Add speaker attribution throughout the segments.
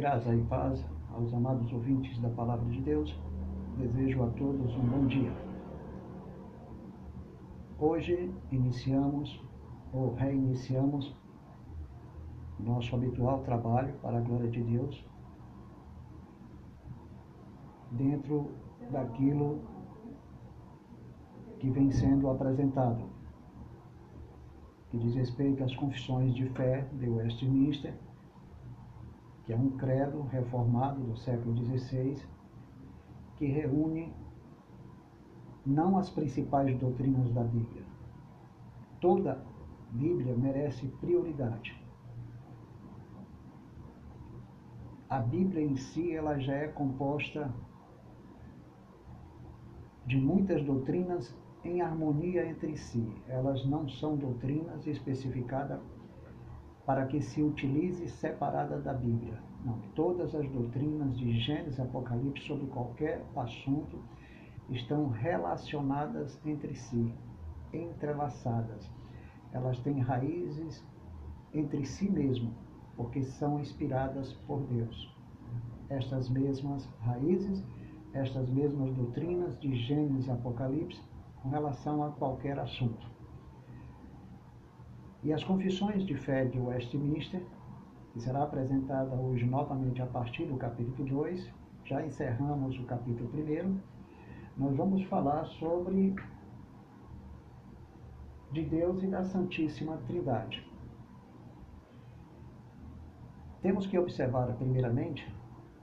Speaker 1: Graça e paz aos amados ouvintes da Palavra de Deus. Desejo a todos um bom dia. Hoje iniciamos ou reiniciamos nosso habitual trabalho para a glória de Deus dentro daquilo que vem sendo apresentado, que diz respeito às confissões de fé de Westminster que é um credo reformado do século XVI, que reúne não as principais doutrinas da Bíblia. Toda Bíblia merece prioridade. A Bíblia em si ela já é composta de muitas doutrinas em harmonia entre si. Elas não são doutrinas especificadas para que se utilize separada da Bíblia. Não, todas as doutrinas de Gênesis e Apocalipse sobre qualquer assunto estão relacionadas entre si, entrelaçadas. Elas têm raízes entre si mesmo, porque são inspiradas por Deus. Estas mesmas raízes, estas mesmas doutrinas de Gênesis e Apocalipse com relação a qualquer assunto. E as confissões de fé de Westminster, que será apresentada hoje novamente a partir do capítulo 2, já encerramos o capítulo 1, nós vamos falar sobre de Deus e da Santíssima Trindade. Temos que observar, primeiramente,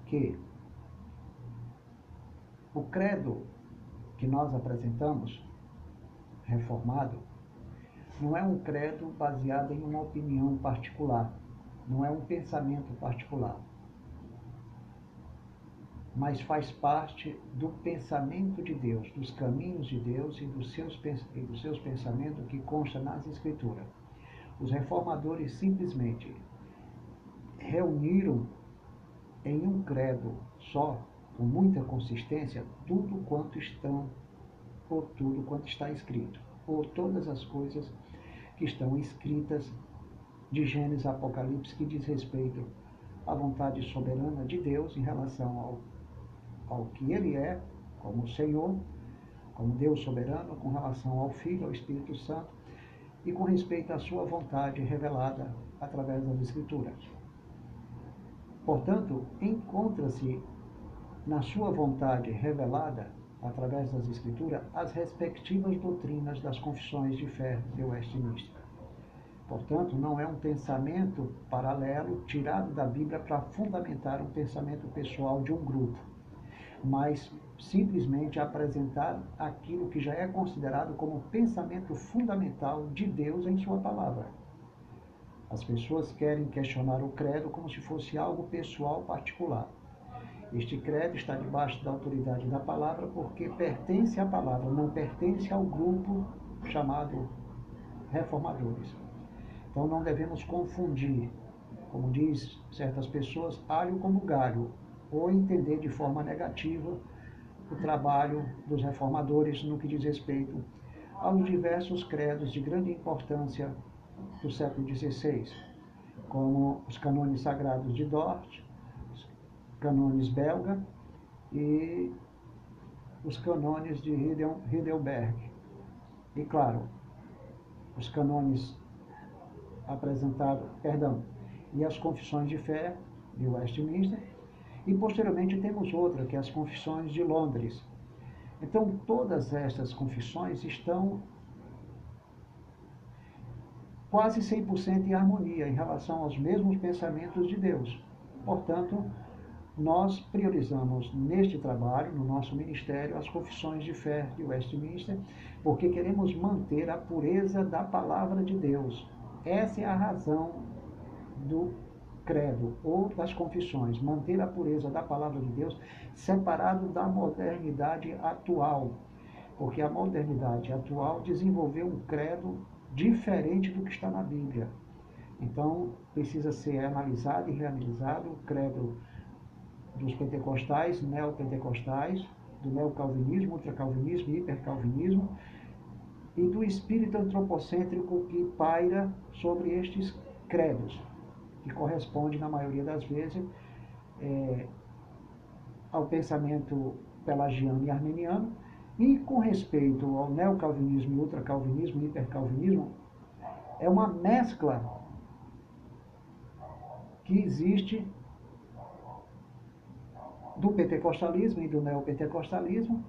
Speaker 1: que o credo que nós apresentamos, reformado, não é um credo baseado em uma opinião particular, não é um pensamento particular, mas faz parte do pensamento de Deus, dos caminhos de Deus e dos seus, e dos seus pensamentos que consta nas Escrituras. Os reformadores simplesmente reuniram em um credo só, com muita consistência, tudo quanto estão, ou tudo quanto está escrito, ou todas as coisas que estão escritas de Gênesis a Apocalipse que diz respeito à vontade soberana de Deus em relação ao, ao que Ele é, como Senhor, como Deus soberano, com relação ao Filho, ao Espírito Santo, e com respeito à sua vontade revelada através das Escrituras. Portanto, encontra-se na sua vontade revelada através das Escrituras, as respectivas doutrinas das confissões de fé de Westminster. Portanto, não é um pensamento paralelo tirado da Bíblia para fundamentar um pensamento pessoal de um grupo, mas simplesmente apresentar aquilo que já é considerado como pensamento fundamental de Deus em Sua palavra. As pessoas querem questionar o credo como se fosse algo pessoal particular. Este credo está debaixo da autoridade da palavra porque pertence à palavra, não pertence ao grupo chamado reformadores. Então não devemos confundir, como diz certas pessoas, alho como galho, ou entender de forma negativa o trabalho dos reformadores no que diz respeito aos diversos credos de grande importância do século XVI, como os canones sagrados de Dort, canones belga e os canones de Heidelberg. E claro, os canones apresentados, perdão, e as confissões de fé de Westminster, e posteriormente temos outra, que é as confissões de Londres. Então, todas estas confissões estão quase 100% em harmonia em relação aos mesmos pensamentos de Deus. Portanto, nós priorizamos neste trabalho, no nosso ministério, as confissões de fé de Westminster, porque queremos manter a pureza da palavra de Deus. Essa é a razão do credo ou das confissões, manter a pureza da palavra de Deus separado da modernidade atual, porque a modernidade atual desenvolveu um credo diferente do que está na Bíblia. Então, precisa ser analisado e reanalisado o credo dos pentecostais, neopentecostais, do neocalvinismo, ultracalvinismo hipercalvinismo, e do espírito antropocêntrico que paira sobre estes credos, que corresponde, na maioria das vezes, é, ao pensamento pelagiano e armeniano, e com respeito ao neocalvinismo, ultracalvinismo, hipercalvinismo, é uma mescla que existe do pentecostalismo e do neopentecostalismo,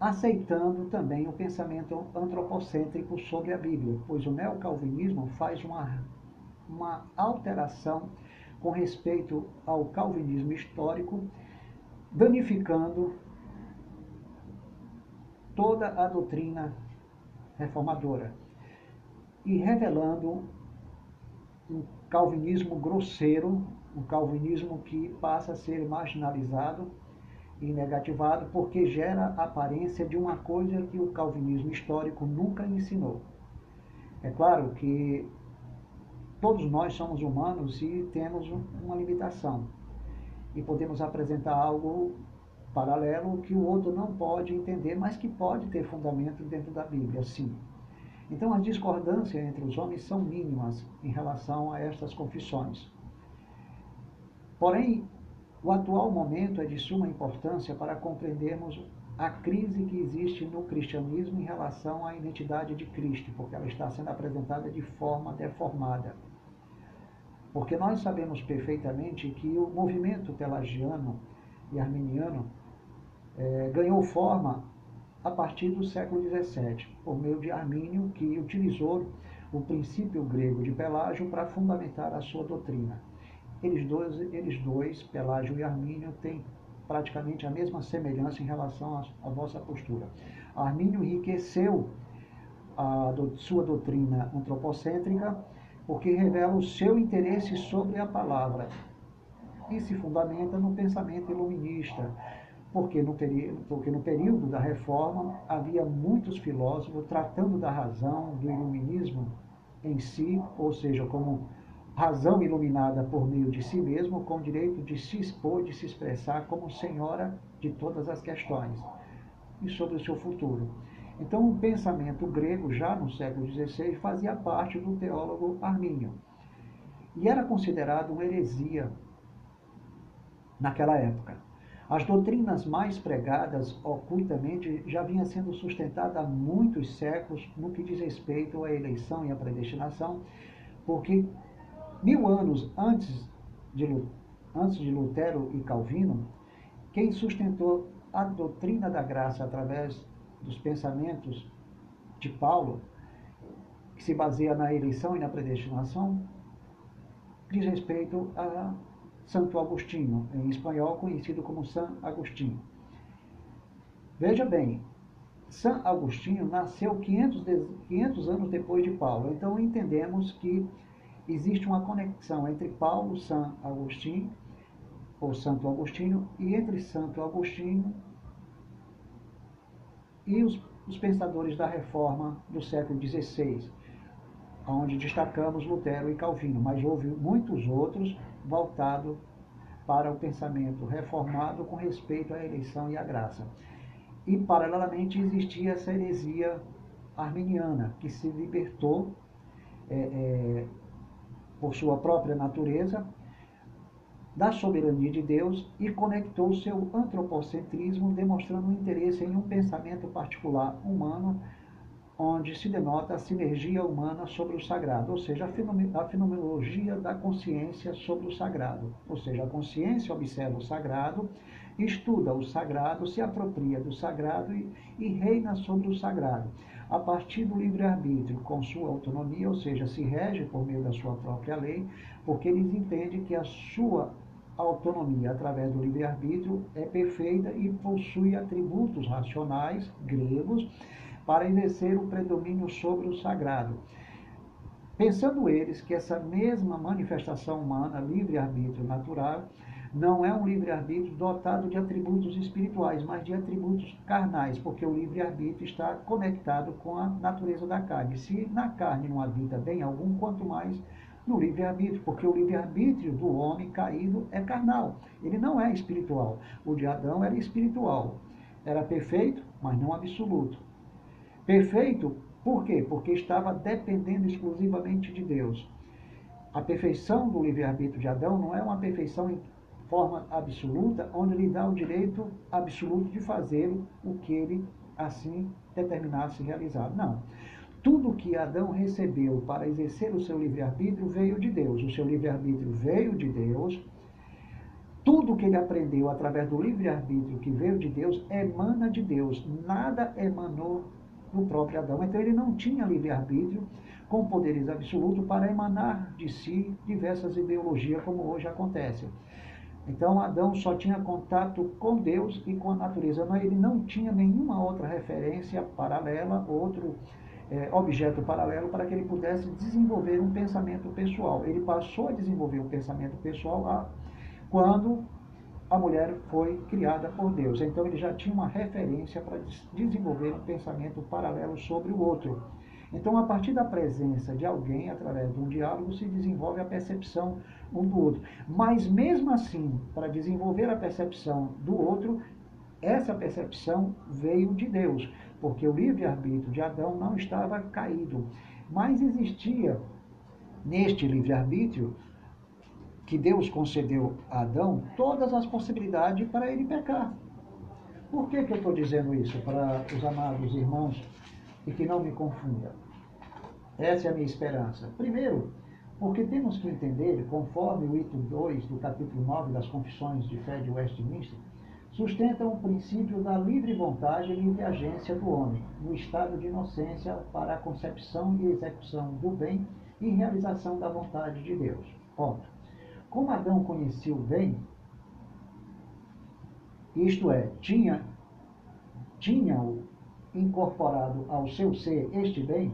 Speaker 1: aceitando também o pensamento antropocêntrico sobre a Bíblia, pois o neocalvinismo faz uma, uma alteração com respeito ao calvinismo histórico, danificando toda a doutrina reformadora e revelando um calvinismo grosseiro, um calvinismo que passa a ser marginalizado e negativado porque gera a aparência de uma coisa que o calvinismo histórico nunca ensinou. É claro que todos nós somos humanos e temos uma limitação. E podemos apresentar algo paralelo que o outro não pode entender, mas que pode ter fundamento dentro da Bíblia, sim. Então, as discordâncias entre os homens são mínimas em relação a estas confissões. Porém, o atual momento é de suma importância para compreendermos a crise que existe no cristianismo em relação à identidade de Cristo, porque ela está sendo apresentada de forma deformada. Porque nós sabemos perfeitamente que o movimento pelagiano e arminiano é, ganhou forma a partir do século XVII, por meio de Armínio, que utilizou o princípio grego de Pelágio para fundamentar a sua doutrina. Eles dois, eles dois, Pelágio e Armínio, têm praticamente a mesma semelhança em relação à, vossa postura. Armínio enriqueceu a do, sua doutrina antropocêntrica porque revela o seu interesse sobre a palavra e se fundamenta no pensamento iluminista, porque no, período, porque no período da reforma havia muitos filósofos tratando da razão, do iluminismo em si, ou seja, como razão iluminada por meio de si mesmo, com o direito de se expor, de se expressar como senhora de todas as questões e sobre o seu futuro. Então, o pensamento grego, já no século XVI, fazia parte do teólogo Armínio e era considerado uma heresia naquela época. As doutrinas mais pregadas ocultamente já vinham sendo sustentadas há muitos séculos no que diz respeito à eleição e à predestinação, porque Mil anos antes de, antes de Lutero e Calvino, quem sustentou a doutrina da graça através dos pensamentos de Paulo, que se baseia na eleição e na predestinação, diz respeito a Santo Agostinho, em espanhol conhecido como San Agostinho. Veja bem, San Agostinho nasceu 500, 500 anos depois de Paulo, então entendemos que existe uma conexão entre Paulo, São Agostinho, ou Santo Agostinho, e entre Santo Agostinho e os, os pensadores da reforma do século XVI, onde destacamos Lutero e Calvino, mas houve muitos outros voltados para o pensamento reformado com respeito à eleição e à graça. E, paralelamente, existia essa heresia arminiana, que se libertou é, é, por sua própria natureza, da soberania de Deus e conectou seu antropocentrismo, demonstrando um interesse em um pensamento particular humano, onde se denota a sinergia humana sobre o sagrado, ou seja, a fenomenologia da consciência sobre o sagrado. Ou seja, a consciência observa o sagrado, estuda o sagrado, se apropria do sagrado e, e reina sobre o sagrado a partir do livre-arbítrio, com sua autonomia, ou seja, se rege por meio da sua própria lei, porque eles entendem que a sua autonomia através do livre-arbítrio é perfeita e possui atributos racionais gregos para exercer o predomínio sobre o sagrado. Pensando eles que essa mesma manifestação humana, livre-arbítrio natural, não é um livre-arbítrio dotado de atributos espirituais, mas de atributos carnais, porque o livre-arbítrio está conectado com a natureza da carne. Se na carne não habita bem algum, quanto mais no livre-arbítrio, porque o livre-arbítrio do homem caído é carnal, ele não é espiritual. O de Adão era espiritual, era perfeito, mas não absoluto. Perfeito, por quê? Porque estava dependendo exclusivamente de Deus. a perfeição do livre-arbítrio de Adão não é uma perfeição forma absoluta, onde lhe dá o direito absoluto de fazer o que ele assim determinasse realizar. Não. Tudo que Adão recebeu para exercer o seu livre-arbítrio veio de Deus. O seu livre-arbítrio veio de Deus. Tudo que ele aprendeu através do livre-arbítrio que veio de Deus emana de Deus. Nada emanou do próprio Adão. Então ele não tinha livre-arbítrio com poderes absolutos para emanar de si diversas ideologias, como hoje acontece. Então Adão só tinha contato com Deus e com a natureza. Ele não tinha nenhuma outra referência paralela, outro é, objeto paralelo para que ele pudesse desenvolver um pensamento pessoal. Ele passou a desenvolver um pensamento pessoal quando a mulher foi criada por Deus. Então ele já tinha uma referência para desenvolver um pensamento paralelo sobre o outro. Então, a partir da presença de alguém, através de um diálogo, se desenvolve a percepção um do outro. Mas, mesmo assim, para desenvolver a percepção do outro, essa percepção veio de Deus, porque o livre-arbítrio de Adão não estava caído. Mas existia neste livre-arbítrio que Deus concedeu a Adão todas as possibilidades para ele pecar. Por que, que eu estou dizendo isso para os amados irmãos e que não me confunda. Essa é a minha esperança. Primeiro, porque temos que entender, conforme o item 2 do capítulo 9 das Confissões de Fé de Westminster, sustenta o princípio da livre vontade e livre agência do homem, no estado de inocência para a concepção e execução do bem e realização da vontade de Deus. Ponto. Como Adão conhecia o bem, isto é, tinha, tinha o incorporado ao seu ser este bem,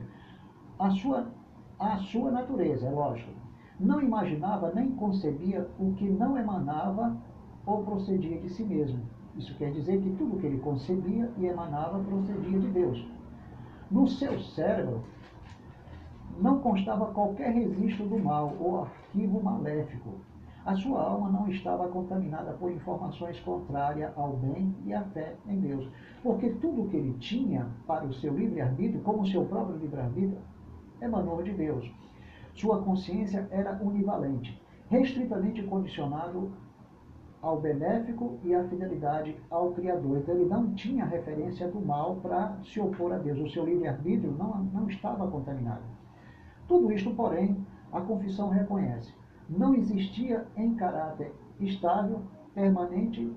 Speaker 1: a sua, a sua natureza, é lógico. Não imaginava nem concebia o que não emanava ou procedia de si mesmo. Isso quer dizer que tudo que ele concebia e emanava procedia de Deus. No seu cérebro não constava qualquer registro do mal ou arquivo maléfico, a sua alma não estava contaminada por informações contrárias ao bem e à fé em Deus. Porque tudo que ele tinha para o seu livre-arbítrio, como o seu próprio livre-arbítrio, emanou de Deus. Sua consciência era univalente, restritamente condicionado ao benéfico e à fidelidade ao Criador. Então ele não tinha referência do mal para se opor a Deus. O seu livre-arbítrio não, não estava contaminado. Tudo isto, porém, a confissão reconhece não existia em caráter estável, permanente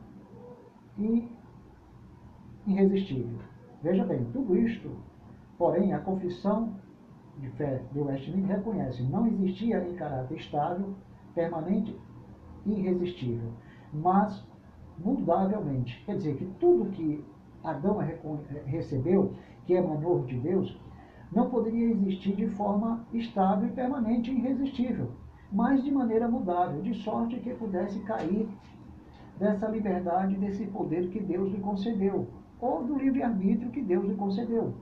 Speaker 1: e irresistível. Veja bem, tudo isto, porém, a confissão de fé de Westminster reconhece, não existia em caráter estável, permanente e irresistível, mas mudavelmente. Quer dizer que tudo que Adão recebeu, que emanou de Deus, não poderia existir de forma estável e permanente e irresistível mas de maneira mudável, de sorte que pudesse cair dessa liberdade, desse poder que Deus lhe concedeu, ou do livre-arbítrio que Deus lhe concedeu.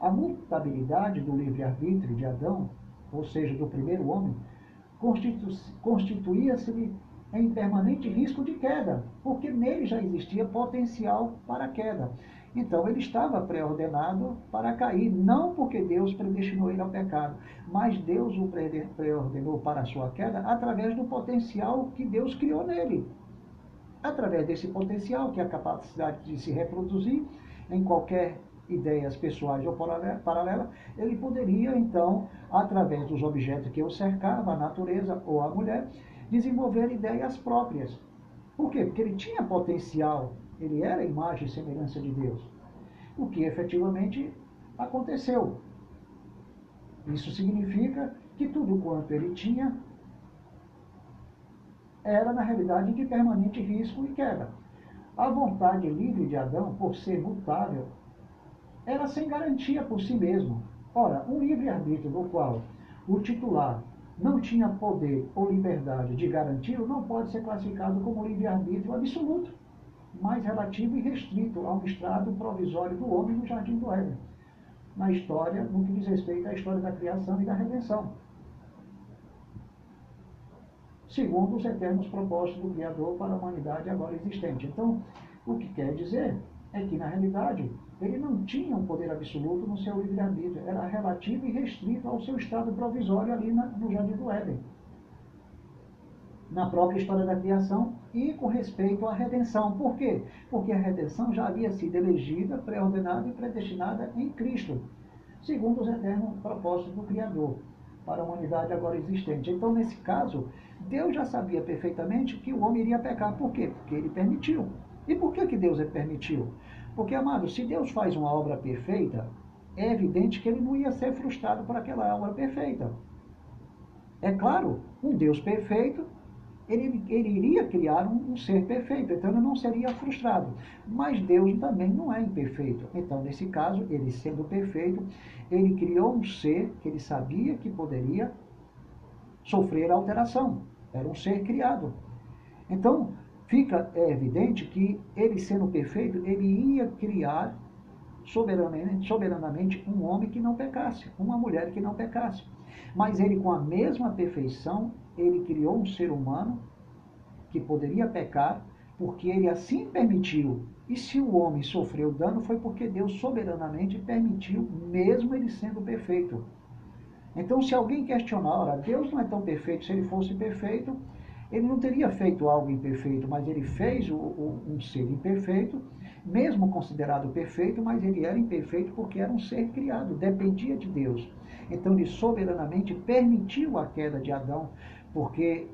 Speaker 1: A mutabilidade do livre-arbítrio de Adão, ou seja, do primeiro homem, constitu constituía-se em permanente risco de queda, porque nele já existia potencial para queda. Então ele estava preordenado para cair, não porque Deus predestinou ele ao pecado, mas Deus o preordenou para a sua queda através do potencial que Deus criou nele. Através desse potencial, que é a capacidade de se reproduzir em qualquer ideias pessoais ou paralela, ele poderia então, através dos objetos que o cercava, a natureza ou a mulher, desenvolver ideias próprias. Por quê? Porque ele tinha potencial ele era a imagem e semelhança de Deus. O que efetivamente aconteceu. Isso significa que tudo quanto ele tinha era, na realidade, de permanente risco e queda. A vontade livre de Adão, por ser mutável, era sem garantia por si mesmo. Ora, um livre-arbítrio no qual o titular não tinha poder ou liberdade de garantir, não pode ser classificado como livre-arbítrio absoluto mais relativo e restrito ao estrado provisório do homem no jardim do Éden, na história, no que diz respeito à história da criação e da redenção. Segundo os eternos propósitos do Criador para a humanidade agora existente. Então, o que quer dizer é que, na realidade, ele não tinha um poder absoluto no seu livre-arbítrio, era relativo e restrito ao seu estado provisório ali na, no Jardim do Éden. Na própria história da criação e com respeito à redenção. Por quê? Porque a redenção já havia sido elegida, pré-ordenada e predestinada em Cristo, segundo os eternos propósitos do Criador, para a humanidade agora existente. Então, nesse caso, Deus já sabia perfeitamente que o homem iria pecar. Por quê? Porque ele permitiu. E por que, que Deus permitiu? Porque, amado, se Deus faz uma obra perfeita, é evidente que ele não ia ser frustrado por aquela obra perfeita. É claro, um Deus perfeito, ele, ele iria criar um, um, ser perfeito, então ele não seria frustrado. Mas Deus também não é imperfeito. Então, nesse caso, ele sendo perfeito, ele criou um ser que ele sabia que poderia sofrer alteração. Era um ser criado. Então, fica é evidente que ele sendo perfeito, ele ia criar soberanamente, soberanamente um homem que não pecasse, uma mulher que não pecasse. Mas ele, com a mesma perfeição, ele criou um ser humano que poderia pecar, porque ele assim permitiu. E se o homem sofreu dano, foi porque Deus soberanamente permitiu, mesmo ele sendo perfeito. Então, se alguém questionar, ora, Deus não é tão perfeito, se ele fosse perfeito, ele não teria feito algo imperfeito, mas ele fez um ser imperfeito, mesmo considerado perfeito, mas ele era imperfeito porque era um ser criado, dependia de Deus. Então ele soberanamente permitiu a queda de Adão, porque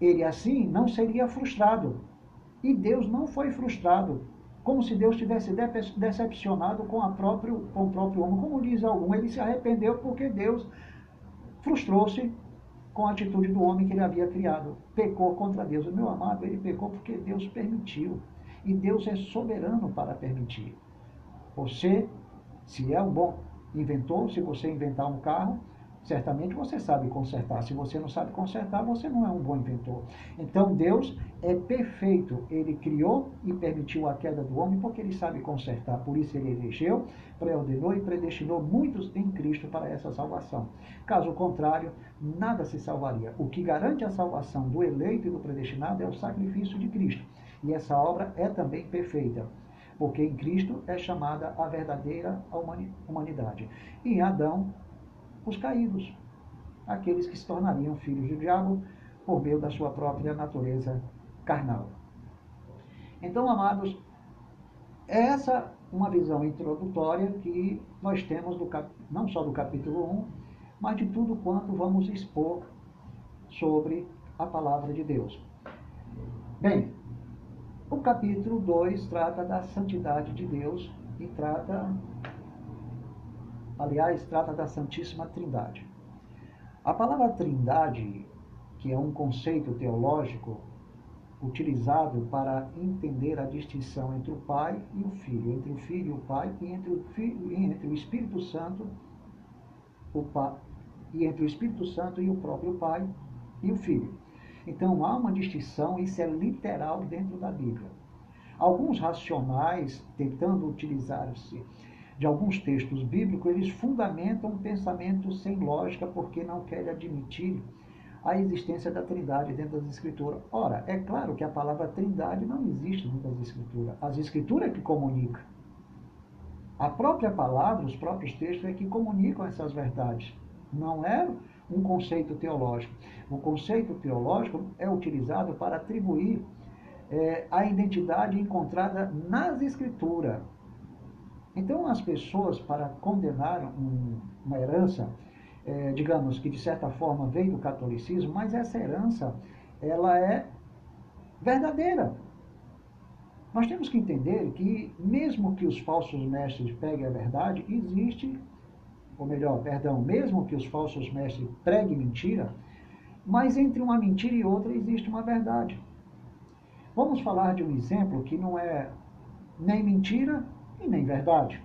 Speaker 1: ele assim não seria frustrado. E Deus não foi frustrado, como se Deus tivesse decepcionado com, próprio, com o próprio homem. Como diz algum, ele se arrependeu porque Deus frustrou-se com a atitude do homem que ele havia criado. Pecou contra Deus. O meu amado, ele pecou porque Deus permitiu. E Deus é soberano para permitir. Você, se é um bom inventor, se você inventar um carro, Certamente você sabe consertar. Se você não sabe consertar, você não é um bom inventor. Então Deus é perfeito. Ele criou e permitiu a queda do homem porque ele sabe consertar. Por isso ele elegeu, preordenou e predestinou muitos em Cristo para essa salvação. Caso contrário, nada se salvaria. O que garante a salvação do eleito e do predestinado é o sacrifício de Cristo. E essa obra é também perfeita porque em Cristo é chamada a verdadeira humanidade. Em Adão os caídos, aqueles que se tornariam filhos do diabo por meio da sua própria natureza carnal. Então, amados, essa uma visão introdutória que nós temos do cap... não só do capítulo 1, mas de tudo quanto vamos expor sobre a palavra de Deus. Bem, o capítulo 2 trata da santidade de Deus e trata aliás, trata da Santíssima Trindade. A palavra Trindade, que é um conceito teológico utilizado para entender a distinção entre o Pai e o Filho, entre o Filho e o Pai, e entre o, filho, entre o Espírito Santo, o e entre o Espírito Santo e o próprio Pai e o Filho. Então há uma distinção, isso é literal dentro da Bíblia. Alguns racionais, tentando utilizar-se de alguns textos bíblicos, eles fundamentam um pensamento sem lógica porque não querem admitir a existência da trindade dentro das escrituras. Ora, é claro que a palavra trindade não existe dentro das escrituras. As escrituras é que comunicam. A própria palavra, os próprios textos é que comunicam essas verdades. Não é um conceito teológico. O conceito teológico é utilizado para atribuir é, a identidade encontrada nas escrituras. Então, as pessoas, para condenar um, uma herança, é, digamos que de certa forma veio do catolicismo, mas essa herança, ela é verdadeira. Nós temos que entender que, mesmo que os falsos mestres peguem a verdade, existe, ou melhor, perdão, mesmo que os falsos mestres preguem mentira, mas entre uma mentira e outra existe uma verdade. Vamos falar de um exemplo que não é nem mentira e nem verdade.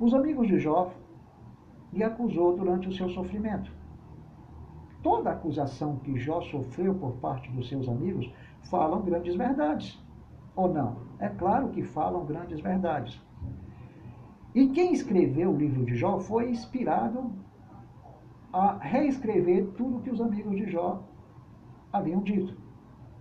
Speaker 1: Os amigos de Jó lhe acusou durante o seu sofrimento. Toda acusação que Jó sofreu por parte dos seus amigos falam grandes verdades. Ou não? É claro que falam grandes verdades. E quem escreveu o livro de Jó foi inspirado a reescrever tudo que os amigos de Jó haviam dito.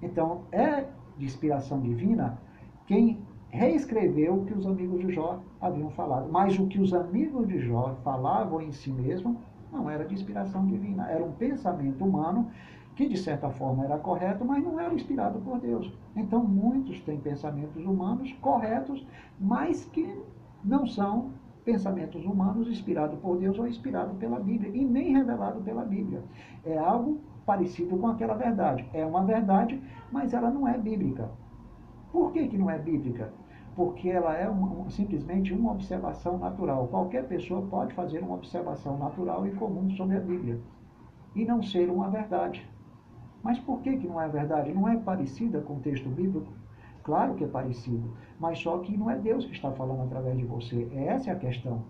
Speaker 1: Então, é de inspiração divina quem reescreveu o que os amigos de Jó haviam falado. Mas o que os amigos de Jó falavam em si mesmo não era de inspiração divina, era um pensamento humano que de certa forma era correto, mas não era inspirado por Deus. Então muitos têm pensamentos humanos corretos, mas que não são pensamentos humanos inspirados por Deus ou inspirados pela Bíblia, e nem revelado pela Bíblia. É algo parecido com aquela verdade. É uma verdade, mas ela não é bíblica. Por que, que não é bíblica? Porque ela é uma, simplesmente uma observação natural. Qualquer pessoa pode fazer uma observação natural e comum sobre a Bíblia e não ser uma verdade. Mas por que, que não é verdade? Não é parecida com o texto bíblico? Claro que é parecido, mas só que não é Deus que está falando através de você. Essa é a questão.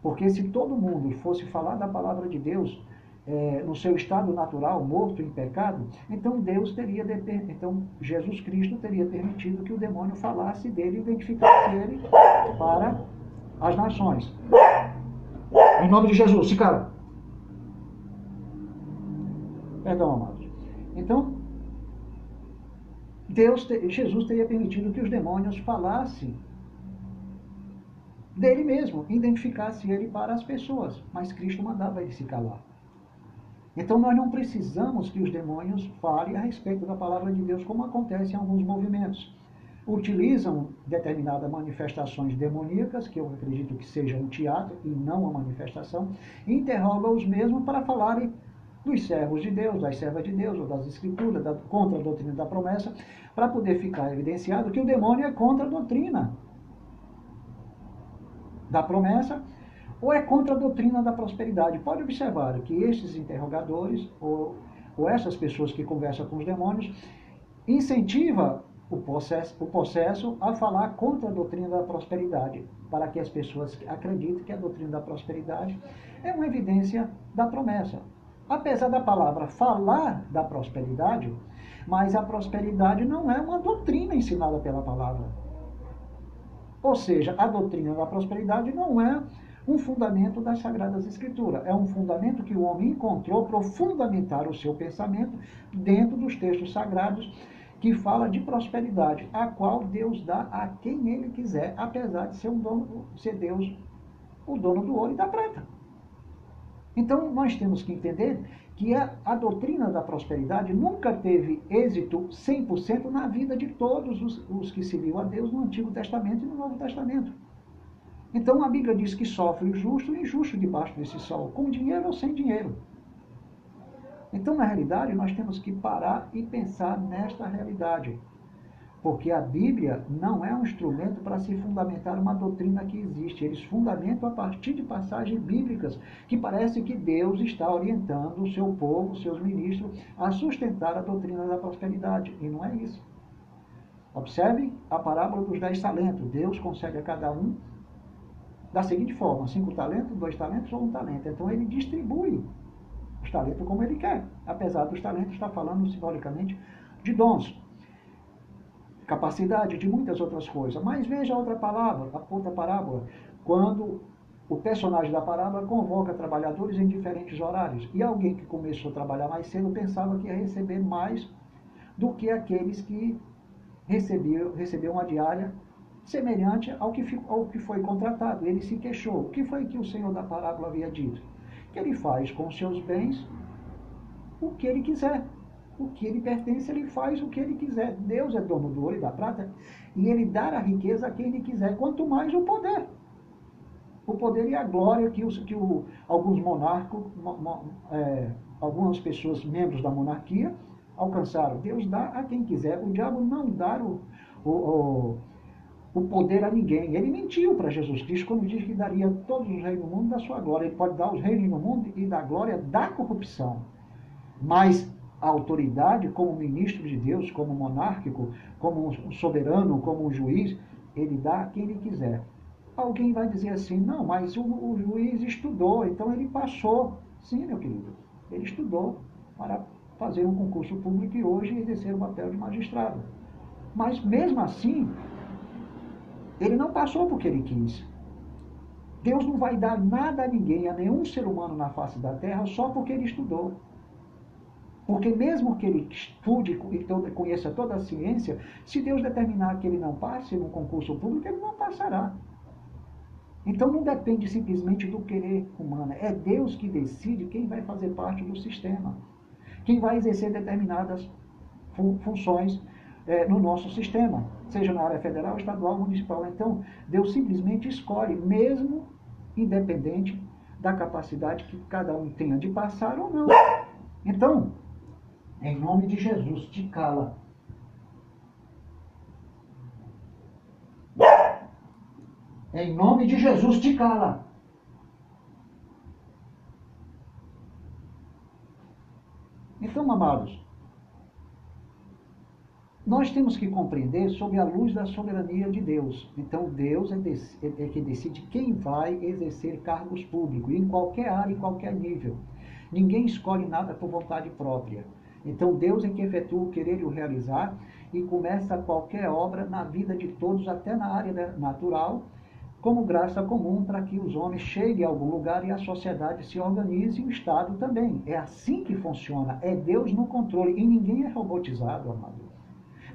Speaker 1: Porque se todo mundo fosse falar da palavra de Deus é, no seu estado natural, morto em pecado, então Deus teria, então Jesus Cristo teria permitido que o demônio falasse dele, e identificasse ele para as nações. Em nome de Jesus, se cara. Perdão, amados. Então, Deus, Jesus teria permitido que os demônios falassem dele mesmo, identificasse ele para as pessoas, mas Cristo mandava ele se calar. Então nós não precisamos que os demônios falem a respeito da palavra de Deus, como acontece em alguns movimentos. Utilizam determinadas manifestações demoníacas, que eu acredito que seja um teatro e não uma manifestação, e interrogam os mesmos para falarem dos servos de Deus, das servas de Deus, ou das escrituras, da, contra a doutrina da promessa, para poder ficar evidenciado que o demônio é contra a doutrina da promessa ou é contra a doutrina da prosperidade. Pode observar que estes interrogadores ou, ou essas pessoas que conversam com os demônios incentiva o processo, o processo a falar contra a doutrina da prosperidade, para que as pessoas acreditem que a doutrina da prosperidade é uma evidência da promessa. Apesar da palavra falar da prosperidade, mas a prosperidade não é uma doutrina ensinada pela palavra. Ou seja, a doutrina da prosperidade não é um fundamento das Sagradas Escrituras. É um fundamento que o homem encontrou para fundamentar o seu pensamento dentro dos textos sagrados que fala de prosperidade, a qual Deus dá a quem ele quiser, apesar de ser, um dono, ser Deus o dono do ouro e da prata. Então, nós temos que entender que a, a doutrina da prosperidade nunca teve êxito 100% na vida de todos os, os que serviam a Deus no Antigo Testamento e no Novo Testamento. Então, a Bíblia diz que sofre o justo e o injusto debaixo desse sol, com dinheiro ou sem dinheiro. Então, na realidade, nós temos que parar e pensar nesta realidade. Porque a Bíblia não é um instrumento para se fundamentar uma doutrina que existe. Eles fundamentam a partir de passagens bíblicas, que parece que Deus está orientando o seu povo, seus ministros, a sustentar a doutrina da prosperidade. E não é isso. Observe a parábola dos dez talentos. Deus concede a cada um da seguinte forma: cinco talentos, dois talentos ou um talento. Então ele distribui os talentos como ele quer. Apesar dos talentos estar falando simbolicamente de dons capacidade, de muitas outras coisas. Mas veja outra palavra, a outra parábola, quando o personagem da parábola convoca trabalhadores em diferentes horários. E alguém que começou a trabalhar mais cedo pensava que ia receber mais do que aqueles que recebiam, recebiam uma diária semelhante ao que, ao que foi contratado. Ele se queixou. O que foi que o Senhor da parábola havia dito? Que ele faz com seus bens o que ele quiser o que ele pertence, ele faz o que ele quiser. Deus é dono do ouro e da prata e ele dá a riqueza a quem ele quiser, quanto mais o poder. O poder e a glória que, os, que o, alguns monarcos, é, algumas pessoas, membros da monarquia, alcançaram. Deus dá a quem quiser. O diabo não dá o, o, o, o poder a ninguém. Ele mentiu para Jesus Cristo quando diz que daria todos os reinos do mundo da sua glória. Ele pode dar os reinos do mundo e da glória da corrupção. Mas a autoridade como ministro de Deus, como monárquico, como soberano, como juiz, ele dá a quem ele quiser. Alguém vai dizer assim, não, mas o, o juiz estudou, então ele passou. Sim, meu querido, ele estudou para fazer um concurso público e hoje exercer o papel de magistrado. Mas mesmo assim, ele não passou porque ele quis. Deus não vai dar nada a ninguém, a nenhum ser humano na face da terra, só porque ele estudou. Porque mesmo que ele estude e conheça toda a ciência, se Deus determinar que ele não passe no concurso público, ele não passará. Então não depende simplesmente do querer humano. É Deus que decide quem vai fazer parte do sistema. Quem vai exercer determinadas funções é, no nosso sistema, seja na área federal, estadual, municipal. Então, Deus simplesmente escolhe, mesmo independente da capacidade que cada um tenha de passar ou não. Então, em nome de Jesus, te cala. Em nome de Jesus, te cala. Então, amados, nós temos que compreender sob a luz da soberania de Deus. Então, Deus é, é, é que decide quem vai exercer cargos públicos, em qualquer área, em qualquer nível. Ninguém escolhe nada por vontade própria. Então Deus é que efetua o querer e o realizar e começa qualquer obra na vida de todos, até na área natural, como graça comum para que os homens cheguem a algum lugar e a sociedade se organize e o Estado também. É assim que funciona. É Deus no controle e ninguém é robotizado, amado.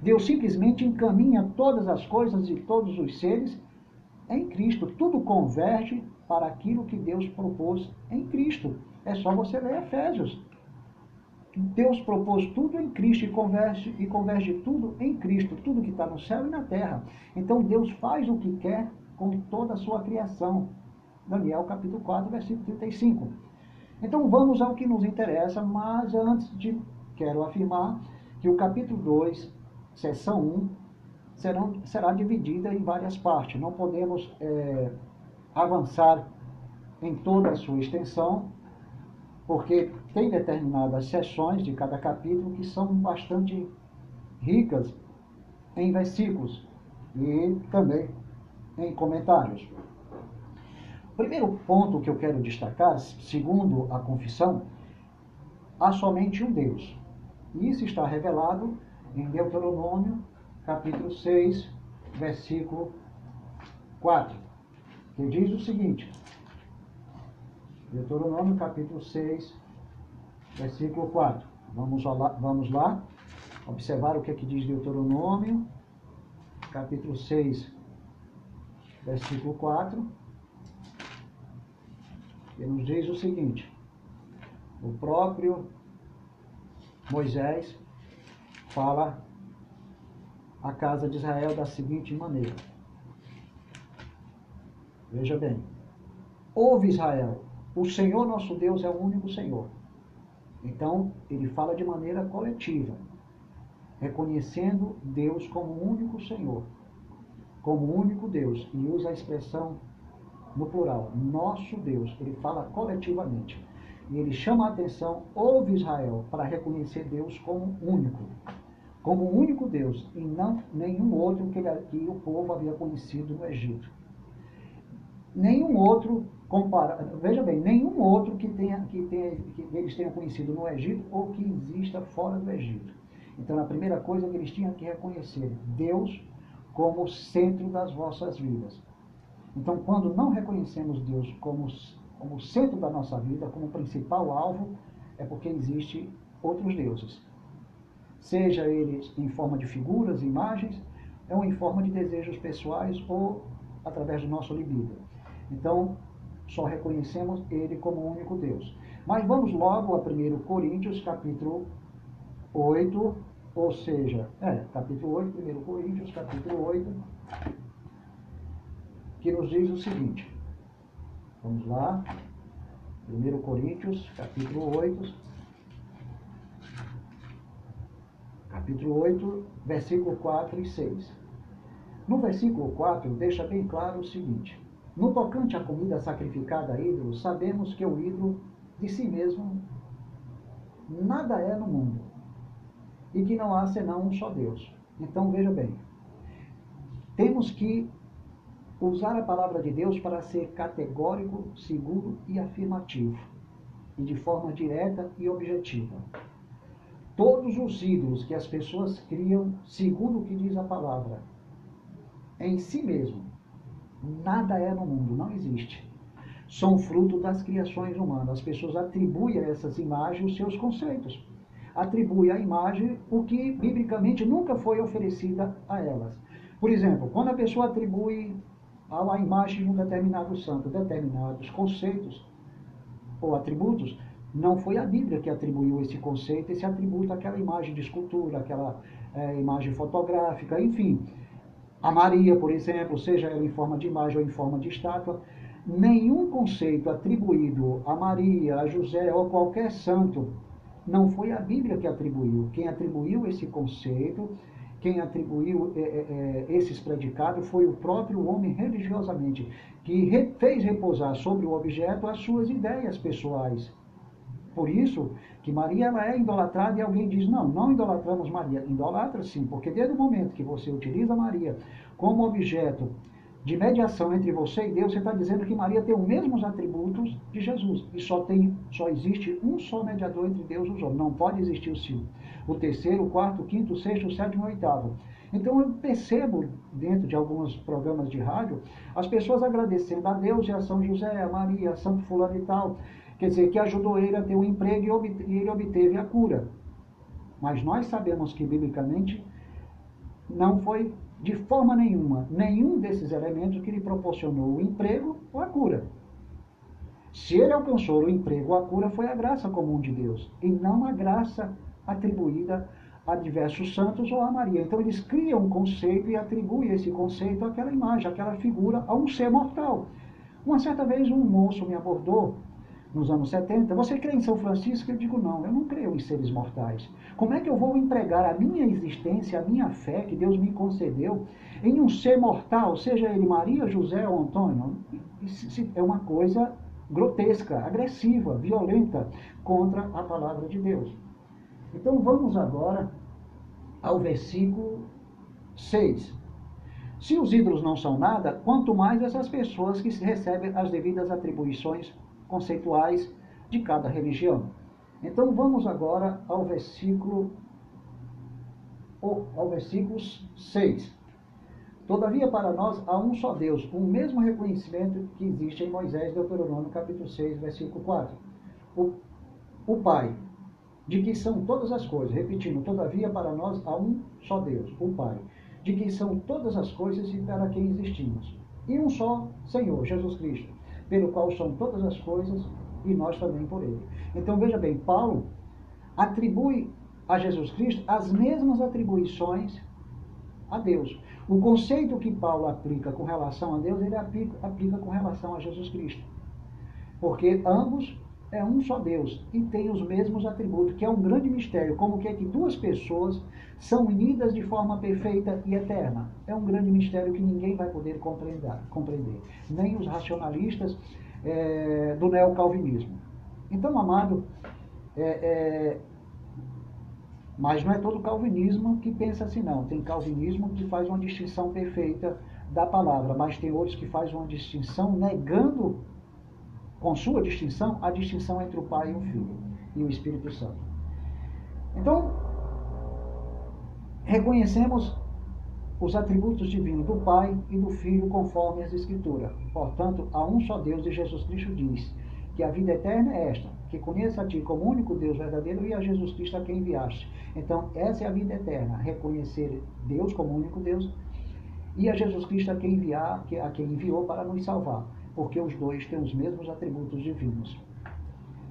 Speaker 1: Deus simplesmente encaminha todas as coisas e todos os seres em Cristo. Tudo converge para aquilo que Deus propôs em Cristo. É só você ler Efésios. Deus propôs tudo em Cristo e converge, e converge tudo em Cristo, tudo que está no céu e na terra. Então Deus faz o que quer com toda a sua criação. Daniel capítulo 4, versículo 35. Então vamos ao que nos interessa, mas antes de quero afirmar que o capítulo 2, seção 1, serão, será dividida em várias partes. Não podemos é, avançar em toda a sua extensão, porque tem determinadas seções de cada capítulo que são bastante ricas em versículos e também em comentários. O primeiro ponto que eu quero destacar, segundo a confissão, há somente um Deus. Isso está revelado em Deuteronômio, capítulo 6, versículo 4, que diz o seguinte: Deuteronômio capítulo 6, versículo 4. Vamos lá, vamos lá observar o que, é que diz Deuteronômio, capítulo 6, versículo 4. Que nos diz o seguinte: o próprio Moisés fala à casa de Israel da seguinte maneira. Veja bem. Ouve Israel, o Senhor nosso Deus é o único Senhor. Então, ele fala de maneira coletiva, reconhecendo Deus como o único Senhor, como o único Deus, e usa a expressão no plural, nosso Deus. Ele fala coletivamente. E ele chama a atenção, ouve Israel, para reconhecer Deus como único, como o único Deus, e não nenhum outro que, ele, que o povo havia conhecido no Egito. Nenhum outro compara, veja bem, nenhum outro que, tenha, que, tenha, que eles tenham conhecido no Egito ou que exista fora do Egito. Então, a primeira coisa que eles tinham que reconhecer, Deus como centro das vossas vidas. Então, quando não reconhecemos Deus como, como centro da nossa vida, como principal alvo, é porque existe outros deuses. Seja eles em forma de figuras, imagens, ou em forma de desejos pessoais ou através do nosso libido. Então, só reconhecemos Ele como o único Deus. Mas vamos logo a 1 Coríntios, capítulo 8, ou seja, é, capítulo 8, 1 Coríntios, capítulo 8, que nos diz o seguinte. Vamos lá. 1 Coríntios, capítulo 8. Capítulo 8, versículo 4 e 6. No versículo 4, deixa bem claro o seguinte: no tocante à comida sacrificada a ídolos, sabemos que o ídolo de si mesmo nada é no mundo e que não há senão um só Deus. Então veja bem, temos que usar a palavra de Deus para ser categórico, seguro e afirmativo, e de forma direta e objetiva. Todos os ídolos que as pessoas criam, segundo o que diz a palavra, em si mesmo, Nada é no mundo, não existe. São fruto das criações humanas. As pessoas atribuem a essas imagens os seus conceitos. atribui à imagem o que biblicamente nunca foi oferecida a elas. Por exemplo, quando a pessoa atribui à imagem de um determinado santo determinados conceitos ou atributos, não foi a Bíblia que atribuiu esse conceito, esse atributo àquela imagem de escultura, aquela é, imagem fotográfica, enfim. A Maria, por exemplo, seja ela em forma de imagem ou em forma de estátua, nenhum conceito atribuído a Maria, a José ou a qualquer santo, não foi a Bíblia que atribuiu. Quem atribuiu esse conceito, quem atribuiu é, é, esses predicados foi o próprio homem religiosamente, que fez repousar sobre o objeto as suas ideias pessoais. Por isso que Maria ela é idolatrada e alguém diz, não, não idolatramos Maria. Idolatra sim, porque desde o momento que você utiliza Maria como objeto de mediação entre você e Deus, você está dizendo que Maria tem os mesmos atributos de Jesus. E só, tem, só existe um só mediador entre Deus e os homens. Não pode existir o sim. O terceiro, o quarto, o quinto, o sexto, o sétimo e o oitavo. Então eu percebo, dentro de alguns programas de rádio, as pessoas agradecendo a Deus e a São José, a Maria, a Santo Fulano e tal. Quer dizer, que ajudou ele a ter um emprego e ele obteve a cura. Mas nós sabemos que, biblicamente, não foi de forma nenhuma, nenhum desses elementos que lhe proporcionou o emprego ou a cura. Se ele alcançou o emprego ou a cura, foi a graça comum de Deus, e não a graça atribuída a diversos santos ou a Maria. Então eles criam um conceito e atribuem esse conceito àquela imagem, àquela figura, a um ser mortal. Uma certa vez um moço me abordou nos anos 70, você crê em São Francisco? Eu digo, não, eu não creio em seres mortais. Como é que eu vou empregar a minha existência, a minha fé que Deus me concedeu em um ser mortal, seja ele Maria, José ou Antônio? É uma coisa grotesca, agressiva, violenta contra a palavra de Deus. Então vamos agora ao versículo 6. Se os ídolos não são nada, quanto mais essas pessoas que recebem as devidas atribuições conceituais de cada religião. Então vamos agora ao versículo ao versículo 6. Todavia, para nós há um só Deus, o mesmo reconhecimento que existe em Moisés, Deuteronômio, capítulo 6, versículo 4. O, o Pai, de que são todas as coisas, repetindo, todavia, para nós há um só Deus, o Pai, de que são todas as coisas e para quem existimos. E um só Senhor, Jesus Cristo, pelo qual são todas as coisas e nós também por ele. Então veja bem, Paulo atribui a Jesus Cristo as mesmas atribuições a Deus. O conceito que Paulo aplica com relação a Deus, ele aplica, aplica com relação a Jesus Cristo. Porque ambos é um só Deus e tem os mesmos atributos, que é um grande mistério, como que é que duas pessoas são unidas de forma perfeita e eterna. É um grande mistério que ninguém vai poder compreender, compreender nem os racionalistas é, do neocalvinismo. Então, amado, é, é, mas não é todo calvinismo que pensa assim, não. Tem calvinismo que faz uma distinção perfeita da palavra, mas tem outros que fazem uma distinção negando com sua distinção, a distinção entre o Pai e o Filho e o Espírito Santo. Então, reconhecemos os atributos divinos do Pai e do Filho conforme as Escrituras. Portanto, há um só Deus e Jesus Cristo diz que a vida eterna é esta, que conheça a Ti como único Deus verdadeiro e a Jesus Cristo a quem enviaste. Então, essa é a vida eterna, reconhecer Deus como único Deus e a Jesus Cristo a quem, enviar, a quem enviou para nos salvar porque os dois têm os mesmos atributos divinos.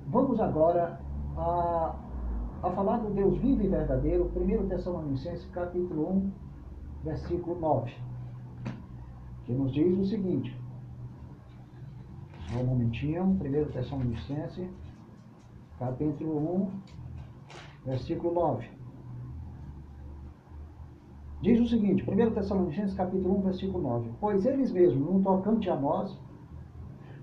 Speaker 1: Vamos agora a, a falar do Deus vivo e verdadeiro, 1 Tessalonicenses capítulo 1, versículo 9, que nos diz o seguinte, só um momentinho, 1 Tessalonicenses capítulo 1, versículo 9. Diz o seguinte, 1 Tessalonicenses capítulo 1, versículo 9. Pois eles mesmos, num tocante a nós,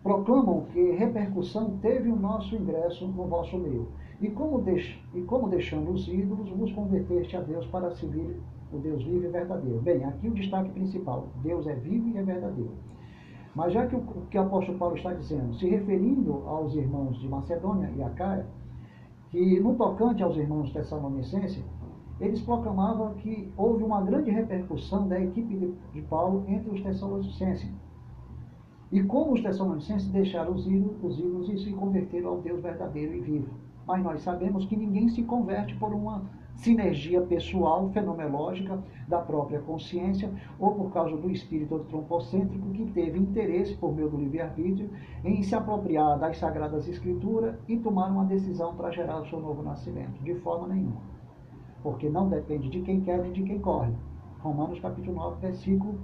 Speaker 1: proclamam que repercussão teve o nosso ingresso no vosso meio. E como, deix, e como deixando os ídolos, vos converteste a Deus para servir o Deus vivo e verdadeiro. Bem, aqui o destaque principal: Deus é vivo e é verdadeiro. Mas já que o que o apóstolo Paulo está dizendo, se referindo aos irmãos de Macedônia e Acaia, que no tocante aos irmãos tessalonicenses, eles proclamavam que houve uma grande repercussão da equipe de, de Paulo entre os tessalonicenses e como os Tessalonicenses deixaram os ídolos, os ídolos e se converteram ao Deus verdadeiro e vivo. mas nós sabemos que ninguém se converte por uma sinergia pessoal, fenomenológica da própria consciência, ou por causa do espírito antropocêntrico que teve interesse, por meio do livre-arbítrio, em se apropriar das Sagradas Escrituras e tomar uma decisão para gerar o seu novo nascimento. De forma nenhuma. Porque não depende de quem quer nem de quem corre. Romanos capítulo 9, versículo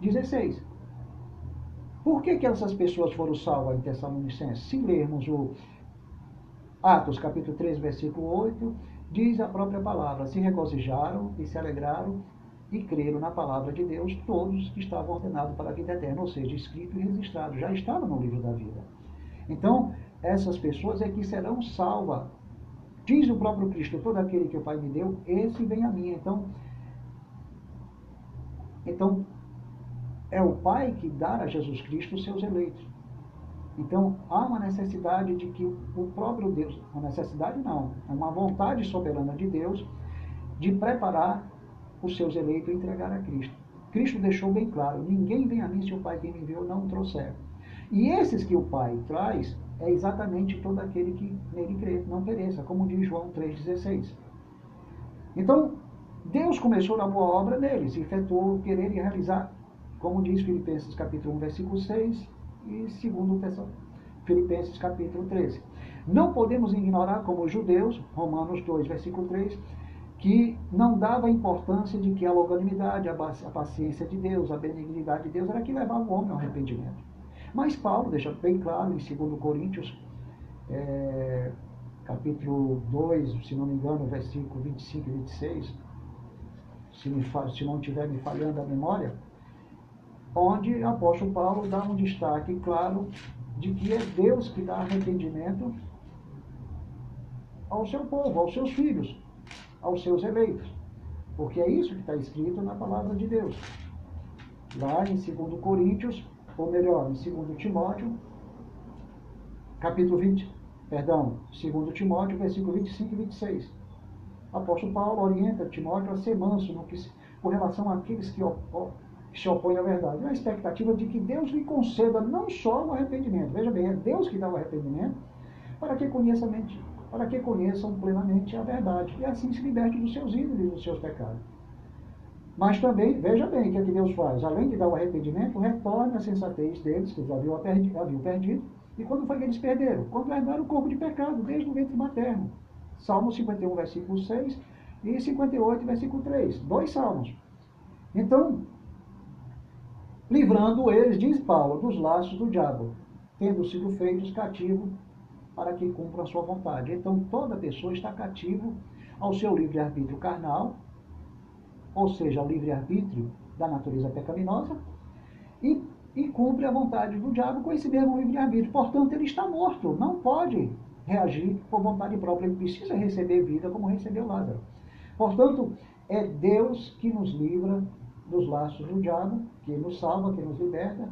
Speaker 1: 16. Por que, que essas pessoas foram salvas em Tessalonicenses? Se lermos o Atos capítulo 3, versículo 8, Diz a própria palavra: se regozijaram e se alegraram e creram na palavra de Deus todos que estavam ordenados para a vida eterna, ou seja, escrito e registrado, já estava no livro da vida. Então, essas pessoas é que serão salvas. Diz o próprio Cristo: todo aquele que o Pai me deu, esse vem a mim. Então, então é o Pai que dá a Jesus Cristo os seus eleitos. Então, há uma necessidade de que o próprio Deus, uma necessidade não, é uma vontade soberana de Deus de preparar os seus eleitos e entregar a Cristo. Cristo deixou bem claro: ninguém vem a mim se o Pai que me enviou não trouxer. E esses que o Pai traz é exatamente todo aquele que nele crê, não pereça, como diz João 3,16. Então, Deus começou a boa obra neles, efetuou querer e realizar, como diz Filipenses capítulo 1, versículo 6, e segundo Filipenses capítulo 13. Não podemos ignorar como judeus, Romanos 2, versículo 3, que não dava importância de que a longanimidade, a paciência de Deus, a benignidade de Deus era que levava o homem ao arrependimento. Mas Paulo deixa bem claro em 2 Coríntios, é, capítulo 2, se não me engano, versículo 25 e 26, se, me, se não estiver me falhando a memória, onde o apóstolo Paulo dá um destaque claro de que é Deus que dá arrependimento ao seu povo, aos seus filhos, aos seus eleitos. Porque é isso que está escrito na palavra de Deus. Lá em 2 Coríntios, ou melhor, em 2 Timóteo, capítulo 20, perdão, 2 Timóteo, versículo 25 e 26. O apóstolo Paulo orienta Timóteo a ser manso no que, com relação àqueles que que se opõe à verdade. Na expectativa de que Deus lhe conceda não só o arrependimento, veja bem, é Deus que dá o arrependimento, para que, conheça, para que conheçam plenamente a verdade e assim se liberte dos seus ídolos dos seus pecados. Mas também, veja bem o que, é que Deus faz. Além de dar o arrependimento, retorna a sensatez deles, que eles haviam perdido, haviam perdido. E quando foi que eles perderam? Quando herdaram o corpo de pecado, desde o ventre materno. Salmo 51, versículo 6 e 58, versículo 3. Dois salmos. Então, livrando eles, diz Paulo, dos laços do diabo, tendo sido feitos cativos para que cumpram a sua vontade. Então toda pessoa está cativo ao seu livre-arbítrio carnal, ou seja, ao livre-arbítrio da natureza pecaminosa, e, e cumpre a vontade do diabo com esse mesmo livre-arbítrio. Portanto, ele está morto, não pode reagir por vontade própria, ele precisa receber vida como recebeu Lázaro. Portanto, é Deus que nos livra dos laços do diabo, que nos salva, que nos liberta,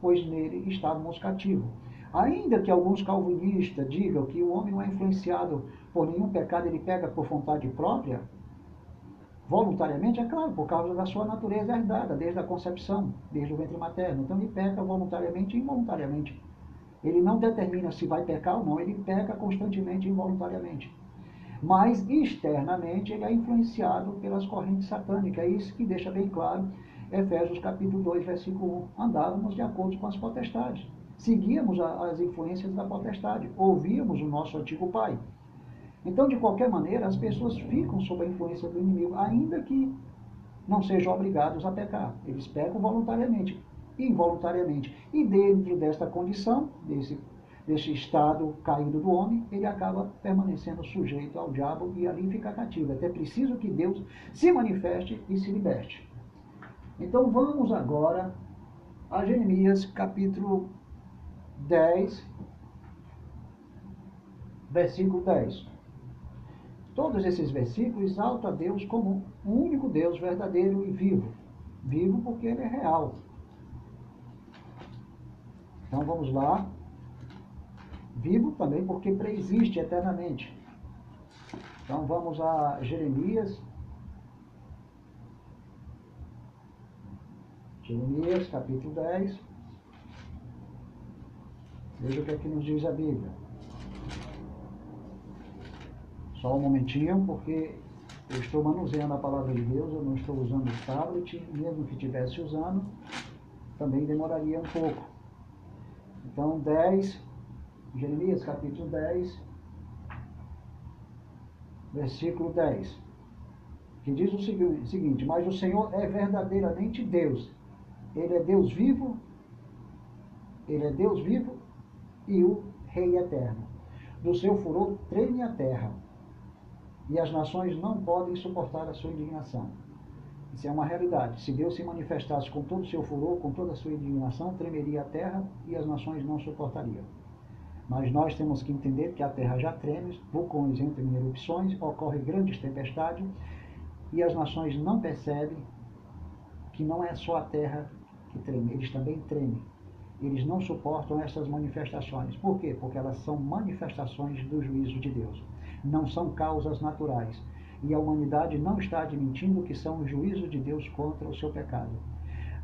Speaker 1: pois nele estávamos cativos. Ainda que alguns calvinistas digam que o homem não é influenciado por nenhum pecado, ele pega por vontade própria, voluntariamente, é claro, por causa da sua natureza herdada, desde a concepção, desde o ventre materno. Então ele peca voluntariamente e involuntariamente. Ele não determina se vai pecar ou não, ele peca constantemente e involuntariamente mas externamente ele é influenciado pelas correntes satânicas. É isso que deixa bem claro Efésios capítulo 2, versículo 1. Andávamos de acordo com as potestades. Seguíamos as influências da potestade. Ouvíamos o nosso antigo pai. Então, de qualquer maneira, as pessoas ficam sob a influência do inimigo, ainda que não sejam obrigados a pecar. Eles pecam voluntariamente, involuntariamente. E dentro desta condição, desse desse estado caído do homem, ele acaba permanecendo sujeito ao diabo e ali fica cativo. É até preciso que Deus se manifeste e se liberte. Então vamos agora a Jeremias capítulo 10, versículo 10. Todos esses versículos exaltam a Deus como o único Deus verdadeiro e vivo. Vivo porque ele é real. Então vamos lá, vivo também porque preexiste eternamente. Então vamos a Jeremias. Jeremias, capítulo 10. Veja o que é que nos diz a Bíblia. Só um momentinho, porque eu estou manuseando a palavra de Deus, eu não estou usando o tablet, mesmo que estivesse usando, também demoraria um pouco. Então, 10, Jeremias capítulo 10, versículo 10, que diz o seguinte: Mas o Senhor é verdadeiramente Deus, Ele é Deus vivo, Ele é Deus vivo e o Rei eterno. Do seu furor treme a terra, e as nações não podem suportar a sua indignação. Isso é uma realidade. Se Deus se manifestasse com todo o seu furor, com toda a sua indignação, tremeria a terra e as nações não suportariam. Mas nós temos que entender que a terra já treme, vulcões entram em erupções, ocorrem grandes tempestades e as nações não percebem que não é só a terra que treme, eles também tremem. Eles não suportam essas manifestações. Por quê? Porque elas são manifestações do juízo de Deus. Não são causas naturais. E a humanidade não está admitindo que são o juízo de Deus contra o seu pecado.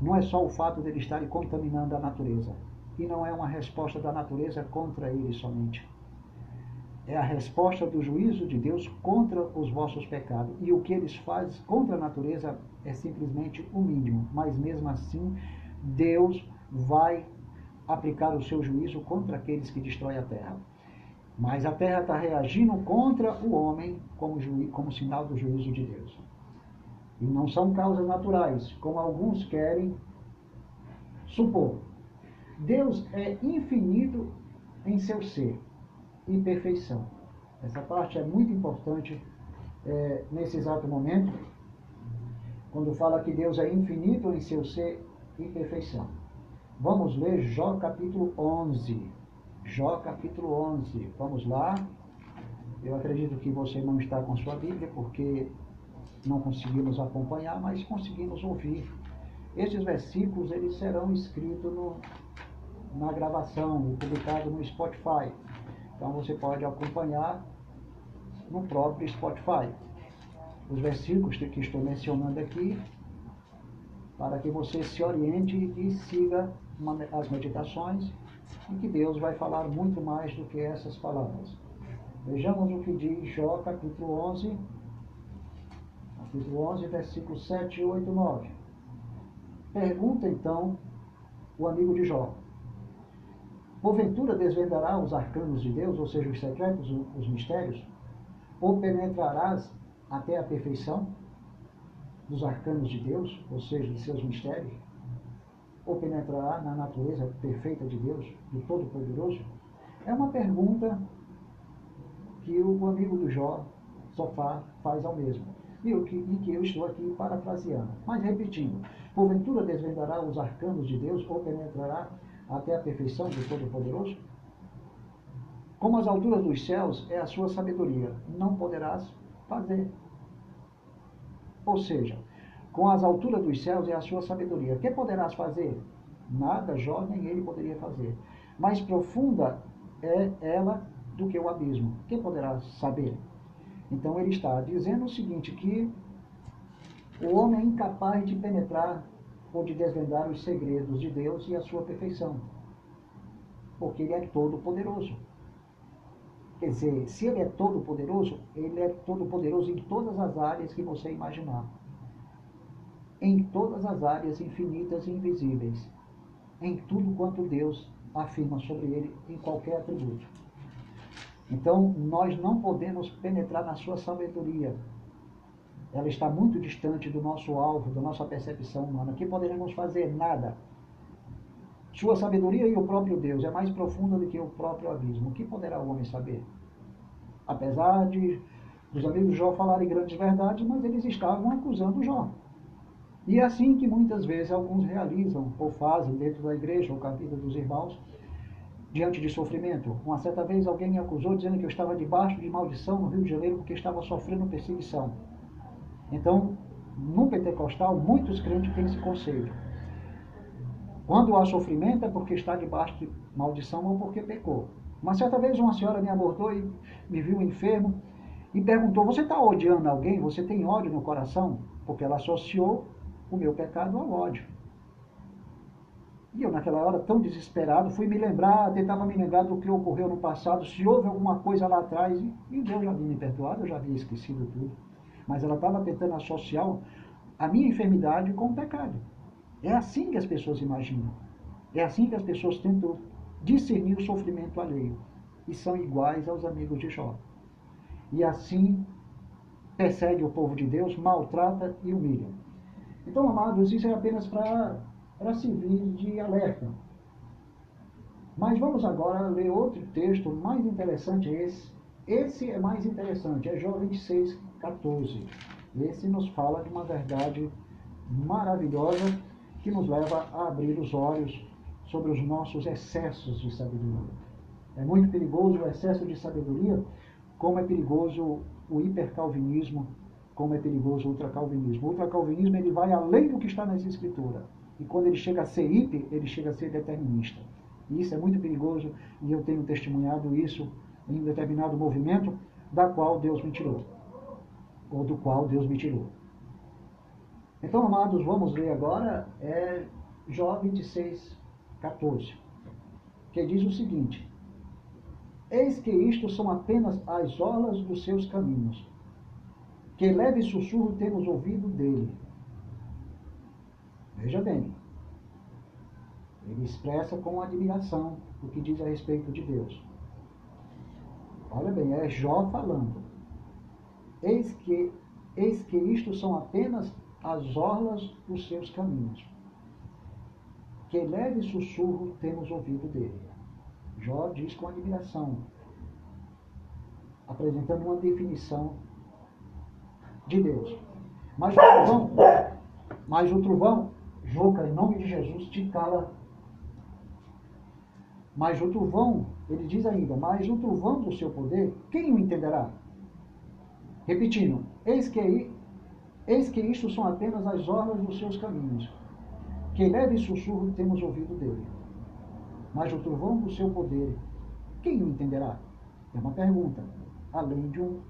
Speaker 1: Não é só o fato de ele estar contaminando a natureza e não é uma resposta da natureza contra ele somente. É a resposta do juízo de Deus contra os vossos pecados. E o que eles fazem contra a natureza é simplesmente o mínimo. Mas mesmo assim, Deus vai aplicar o seu juízo contra aqueles que destroem a terra. Mas a terra está reagindo contra o homem como, como sinal do juízo de Deus. E não são causas naturais, como alguns querem supor. Deus é infinito em seu ser e perfeição. Essa parte é muito importante é, nesse exato momento, quando fala que Deus é infinito em seu ser e perfeição. Vamos ler Jó capítulo 11. Jó capítulo 11. Vamos lá. Eu acredito que você não está com sua Bíblia porque não conseguimos acompanhar, mas conseguimos ouvir. Estes versículos eles serão escritos no, na gravação e publicado no Spotify. Então você pode acompanhar no próprio Spotify. Os versículos que estou mencionando aqui, para que você se oriente e siga as meditações, e que Deus vai falar muito mais do que essas palavras. Vejamos o que diz Jó, capítulo 11, capítulo 11, versículos 7, 8 e 9. Pergunta então o amigo de Jó: Porventura desvendará os arcanos de Deus, ou seja, os secretos, os mistérios? Ou penetrarás até a perfeição dos arcanos de Deus, ou seja, de seus mistérios? Ou penetrará na natureza perfeita de Deus, do Todo-Poderoso? É uma pergunta que o amigo do Jó, Sofá, faz ao mesmo. E, que, e que eu estou aqui parafraseando. Mas repetindo, porventura desvendará os arcanos de Deus ou penetrará até a perfeição do Todo-Poderoso? Como as alturas dos céus é a sua sabedoria, não poderás fazer. Ou seja, com as alturas dos céus é a sua sabedoria. O que poderás fazer? Nada, Jó nem ele poderia fazer. Mais profunda é ela do que o abismo. Quem poderá saber? Então ele está dizendo o seguinte, que o homem é incapaz de penetrar ou de desvendar os segredos de Deus e a sua perfeição. Porque ele é todo poderoso. Quer dizer, se ele é todo poderoso, ele é todo poderoso em todas as áreas que você imaginar. Em todas as áreas infinitas e invisíveis. Em tudo quanto Deus afirma sobre ele, em qualquer atributo. Então, nós não podemos penetrar na sua sabedoria, ela está muito distante do nosso alvo, da nossa percepção humana. Que poderemos fazer? Nada. Sua sabedoria e o próprio Deus é mais profunda do que o próprio abismo. O que poderá o homem saber? Apesar de os amigos Jó falarem grandes verdades, mas eles estavam acusando Jó. E é assim que muitas vezes alguns realizam ou fazem dentro da igreja ou com dos irmãos, diante de sofrimento. Uma certa vez alguém me acusou dizendo que eu estava debaixo de maldição no Rio de Janeiro porque estava sofrendo perseguição. Então, no pentecostal, muitos crentes têm esse conceito. Quando há sofrimento é porque está debaixo de maldição ou porque pecou. Uma certa vez uma senhora me abordou e me viu enfermo e perguntou: Você está odiando alguém? Você tem ódio no coração? Porque ela associou o meu pecado ao ódio. E eu, naquela hora, tão desesperado, fui me lembrar, tentava me lembrar do que ocorreu no passado, se houve alguma coisa lá atrás. E Deus já havia me perdoado, eu já havia esquecido tudo. Mas ela estava tentando associar a minha enfermidade com o pecado. É assim que as pessoas imaginam. É assim que as pessoas tentam discernir o sofrimento alheio. E são iguais aos amigos de Jó. E assim persegue o povo de Deus, maltrata e humilha. Então, amados, isso é apenas para servir de alerta. Mas vamos agora ler outro texto mais interessante esse. Esse é mais interessante, é Jó 26, 14. Esse nos fala de uma verdade maravilhosa que nos leva a abrir os olhos sobre os nossos excessos de sabedoria. É muito perigoso o excesso de sabedoria, como é perigoso o hipercalvinismo, como é perigoso o ultracalvinismo. O ultracalvinismo ele vai além do que está nas escrituras. E quando ele chega a ser hiper, ele chega a ser determinista. E isso é muito perigoso e eu tenho testemunhado isso em um determinado movimento da qual Deus me tirou. Ou do qual Deus me tirou. Então, amados, vamos ler agora é Jó 26, 14, que diz o seguinte: Eis que isto são apenas as orlas dos seus caminhos, que leve sussurro temos ouvido dele. Veja bem, ele expressa com admiração o que diz a respeito de Deus. Olha bem, é Jó falando. Eis que, eis que isto são apenas as orlas dos seus caminhos. Que leve sussurro temos ouvido dele. Jó diz com admiração, apresentando uma definição de Deus. Mas o trovão, mas o trovão, Juca, em nome de Jesus, te cala. Mas o trovão, ele diz ainda, mas o trovão do seu poder, quem o entenderá? Repetindo, eis que Eis que isto são apenas as orlas dos seus caminhos. Que leve sussurro temos ouvido dele. Mas o trovão do seu poder, quem o entenderá? É uma pergunta, além de, um,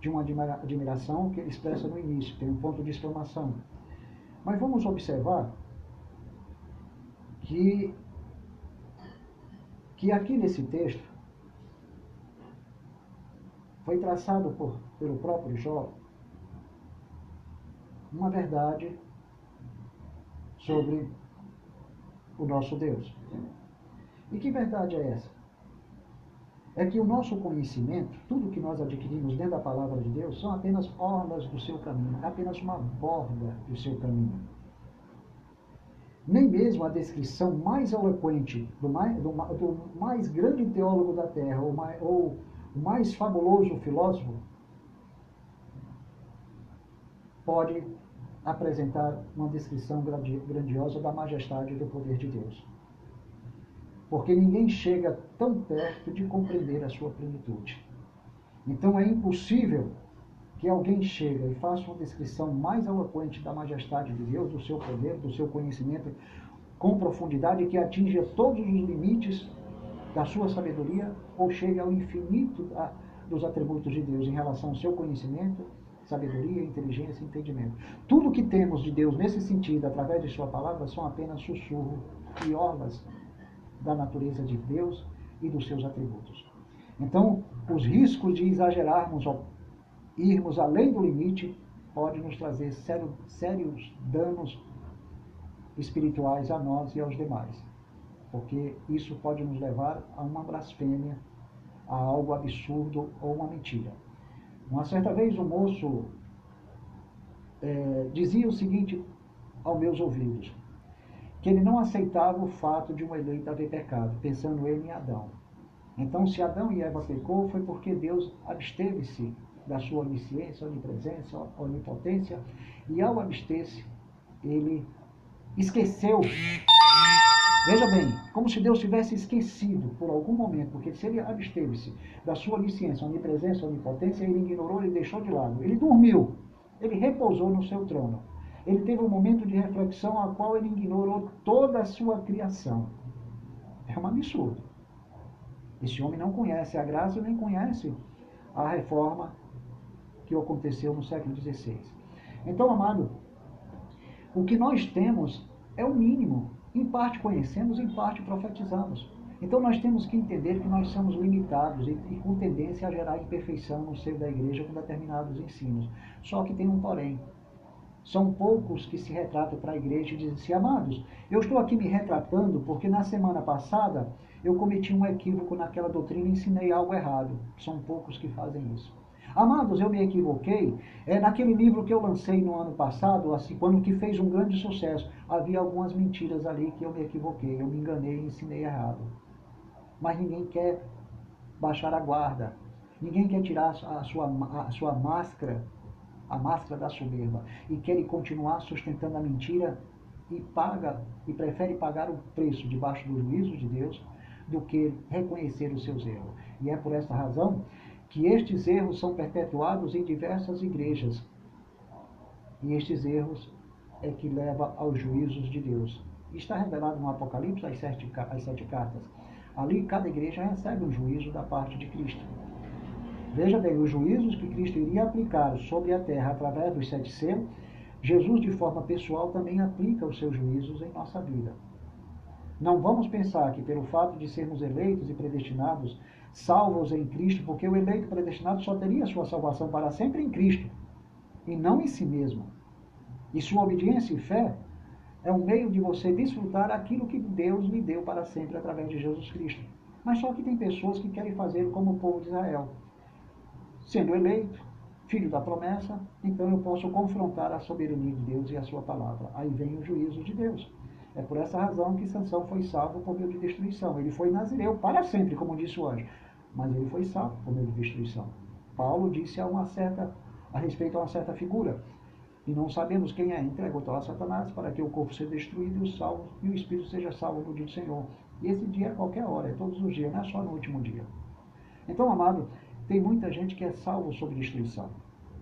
Speaker 1: de uma admiração que ele expressa no início, tem um ponto de exclamação. Mas vamos observar que, que aqui nesse texto foi traçado por, pelo próprio Jó uma verdade sobre o nosso Deus. E que verdade é essa? É que o nosso conhecimento, tudo que nós adquirimos dentro da palavra de Deus, são apenas orlas do seu caminho, apenas uma borda do seu caminho. Nem mesmo a descrição mais eloquente do mais, do, do mais grande teólogo da terra, ou, mais, ou o mais fabuloso filósofo, pode apresentar uma descrição grandiosa da majestade e do poder de Deus. Porque ninguém chega tão perto de compreender a sua plenitude. Então é impossível que alguém chegue e faça uma descrição mais eloquente da majestade de Deus, do seu poder, do seu conhecimento, com profundidade que atinja todos os limites da sua sabedoria ou chegue ao infinito dos atributos de Deus em relação ao seu conhecimento sabedoria, inteligência e entendimento. Tudo que temos de Deus nesse sentido, através de Sua palavra, são apenas sussurro e orlas da natureza de Deus e dos seus atributos. Então, os riscos de exagerarmos ou irmos além do limite pode nos trazer sério, sérios danos espirituais a nós e aos demais. Porque isso pode nos levar a uma blasfêmia, a algo absurdo ou uma mentira. Uma certa vez o moço é, dizia o seguinte aos meus ouvidos, que ele não aceitava o fato de uma eleita haver pecado, pensando ele em Adão. Então, se Adão e Eva pecou, foi porque Deus absteve-se da sua onisciência, onipresença, onipotência, e ao abster-se, ele esqueceu Veja bem, como se Deus tivesse esquecido por algum momento, porque se ele absteve-se da sua licença, onipresença, onipotência, ele ignorou, ele deixou de lado. Ele dormiu, ele repousou no seu trono. Ele teve um momento de reflexão a qual ele ignorou toda a sua criação. É um absurdo. Esse homem não conhece a graça nem conhece a reforma que aconteceu no século XVI. Então, amado, o que nós temos é o mínimo Em parte conhecemos, em parte profetizamos. Então nós temos que entender que nós somos limitados e, e, com tendência a gerar imperfeição no seio da igreja com determinados ensinos. Só que tem um porém. São poucos que se retratam para a igreja e dizem assim, amados, eu estou aqui me retratando porque na semana passada eu cometi um equívoco naquela doutrina e ensinei algo errado. São poucos que fazem isso. Amados, eu me equivoquei. É naquele livro que eu lancei no ano passado, assim, quando que fez um grande sucesso, havia algumas mentiras ali que eu me equivoquei, eu me enganei e ensinei errado. Mas ninguém quer baixar a guarda. Ninguém quer tirar a sua, a sua máscara a máscara da soberba e quer continuar sustentando a mentira e paga e prefere pagar o preço debaixo do juízo de Deus do que reconhecer os seus erros. E é por esta razão que estes erros são perpetuados em diversas igrejas. E estes erros é que leva aos juízos de Deus. Está revelado no Apocalipse as sete, as sete cartas. Ali cada igreja recebe um juízo da parte de Cristo. Veja bem, os juízos que Cristo iria aplicar sobre a terra através dos sete selos, Jesus, de forma pessoal, também aplica os seus juízos em nossa vida. Não vamos pensar que, pelo fato de sermos eleitos e predestinados, salvos em Cristo, porque o eleito predestinado só teria sua salvação para sempre em Cristo, e não em si mesmo. E sua obediência e fé é um meio de você desfrutar aquilo que Deus lhe deu para sempre através de Jesus Cristo. Mas só que tem pessoas que querem fazer como o povo de Israel sendo eleito, filho da promessa, então eu posso confrontar a soberania de Deus e a sua palavra. Aí vem o juízo de Deus. É por essa razão que Sansão foi salvo por meio de destruição. Ele foi nazireu para sempre, como disse o anjo, mas ele foi salvo por meio de destruição. Paulo disse a uma certa a respeito a uma certa figura. E não sabemos quem é, entregou-te a Satanás para que o corpo seja destruído e o, salvo, e o espírito seja salvo no dia do Senhor. E esse dia é qualquer hora, é todos os dias, não é só no último dia. Então, amado, tem muita gente que é salvo sob destruição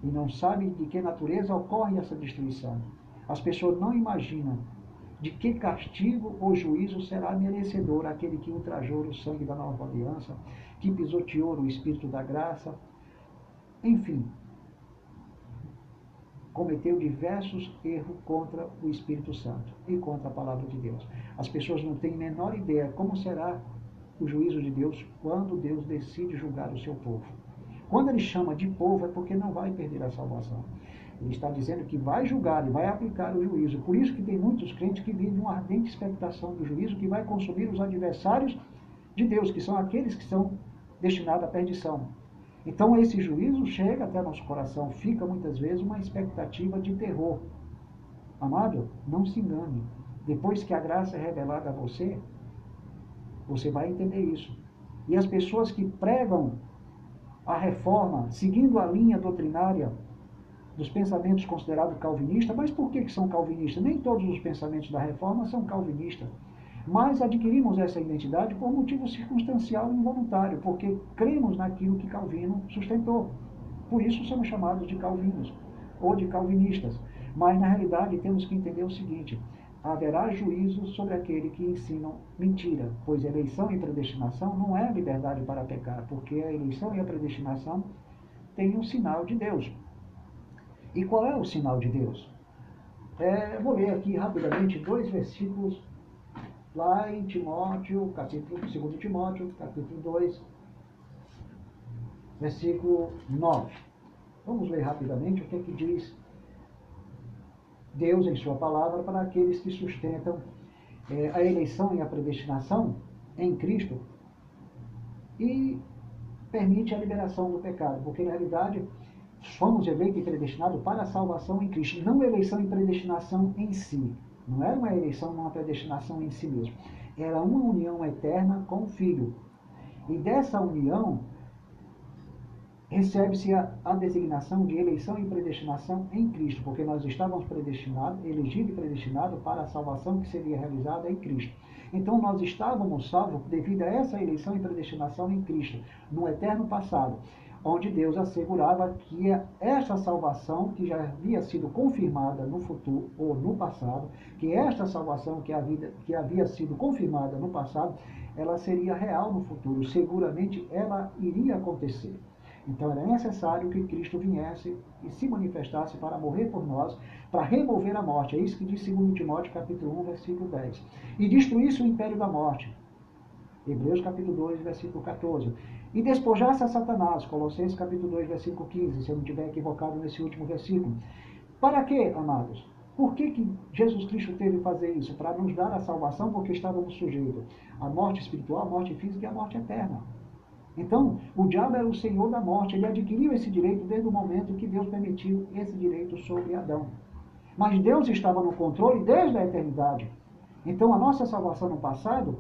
Speaker 1: e não sabe de que natureza ocorre essa destruição. As pessoas não imaginam de que castigo ou juízo será merecedor aquele que ultrajou o sangue da nova aliança, que pisoteou o Espírito da graça, enfim, cometeu diversos erros contra o Espírito Santo e contra a palavra de Deus. As pessoas não têm a menor ideia como será o juízo de Deus quando Deus decide julgar o seu povo. Quando ele chama de povo é porque não vai perder a salvação. Ele está dizendo que vai julgar e vai aplicar o juízo. Por isso que tem muitos crentes que vivem uma ardente expectação do juízo que vai consumir os adversários de Deus, que são aqueles que são destinados à perdição. Então esse juízo chega até nosso coração, fica muitas vezes uma expectativa de terror. Amado, não se engane. Depois que a graça é revelada a você, você vai entender isso. E as pessoas que pregam a reforma, seguindo a linha doutrinária dos pensamentos considerados calvinistas, mas por que, que são calvinistas? Nem todos os pensamentos da reforma são calvinistas. Mas adquirimos essa identidade por motivo circunstancial e involuntário, porque cremos naquilo que Calvino sustentou. Por isso somos chamados de calvinos ou de calvinistas. Mas na realidade temos que entender o seguinte: haverá juízo sobre aquele que ensinam mentira, pois eleição e predestinação não é liberdade para pecar, porque a eleição e a predestinação têm um sinal de Deus. E qual é o sinal de Deus? É, vou ler aqui rapidamente dois versículos lá em Timóteo, capítulo 2 Timóteo, capítulo 2, versículo 9. Vamos ler rapidamente o que, é que diz Deus em Sua palavra para aqueles que sustentam é, a eleição e a predestinação em Cristo e permite a liberação do pecado, porque na realidade fomos eleitos e predestinados para a salvação em Cristo, não eleição e predestinação em si. Não era uma eleição, uma predestinação em si mesmo. Era uma união eterna com o Filho. E dessa união recebe-se a, a, designação de eleição e predestinação em Cristo, porque nós estávamos predestinados, elegidos e predestinados para a salvação que seria realizada em Cristo. Então nós estávamos salvos devido a essa eleição e predestinação em Cristo, no eterno passado, onde Deus assegurava que essa salvação que já havia sido confirmada no futuro ou no passado, que esta salvação que havia, que havia sido confirmada no passado, ela seria real no futuro, seguramente ela iria acontecer. Então era necessário que Cristo viesse e se manifestasse para morrer por nós, para remover a morte. É isso que diz 2 Timóteo capítulo 1, versículo 10. E destruísse o império da morte. Hebreus capítulo 2, versículo 14. E despojasse a Satanás, Colossenses capítulo 2, versículo 15, se eu não estiver equivocado nesse último versículo. Para quê, amados? Por que, que Jesus Cristo teve que fazer isso? Para nos dar a salvação, porque estávamos sujeitos à morte espiritual, à morte física e à morte eterna. Então, o diabo era o senhor da morte, ele adquiriu esse direito desde o momento que Deus permitiu esse direito sobre Adão. Mas Deus estava no controle desde a eternidade. Então, a nossa salvação no passado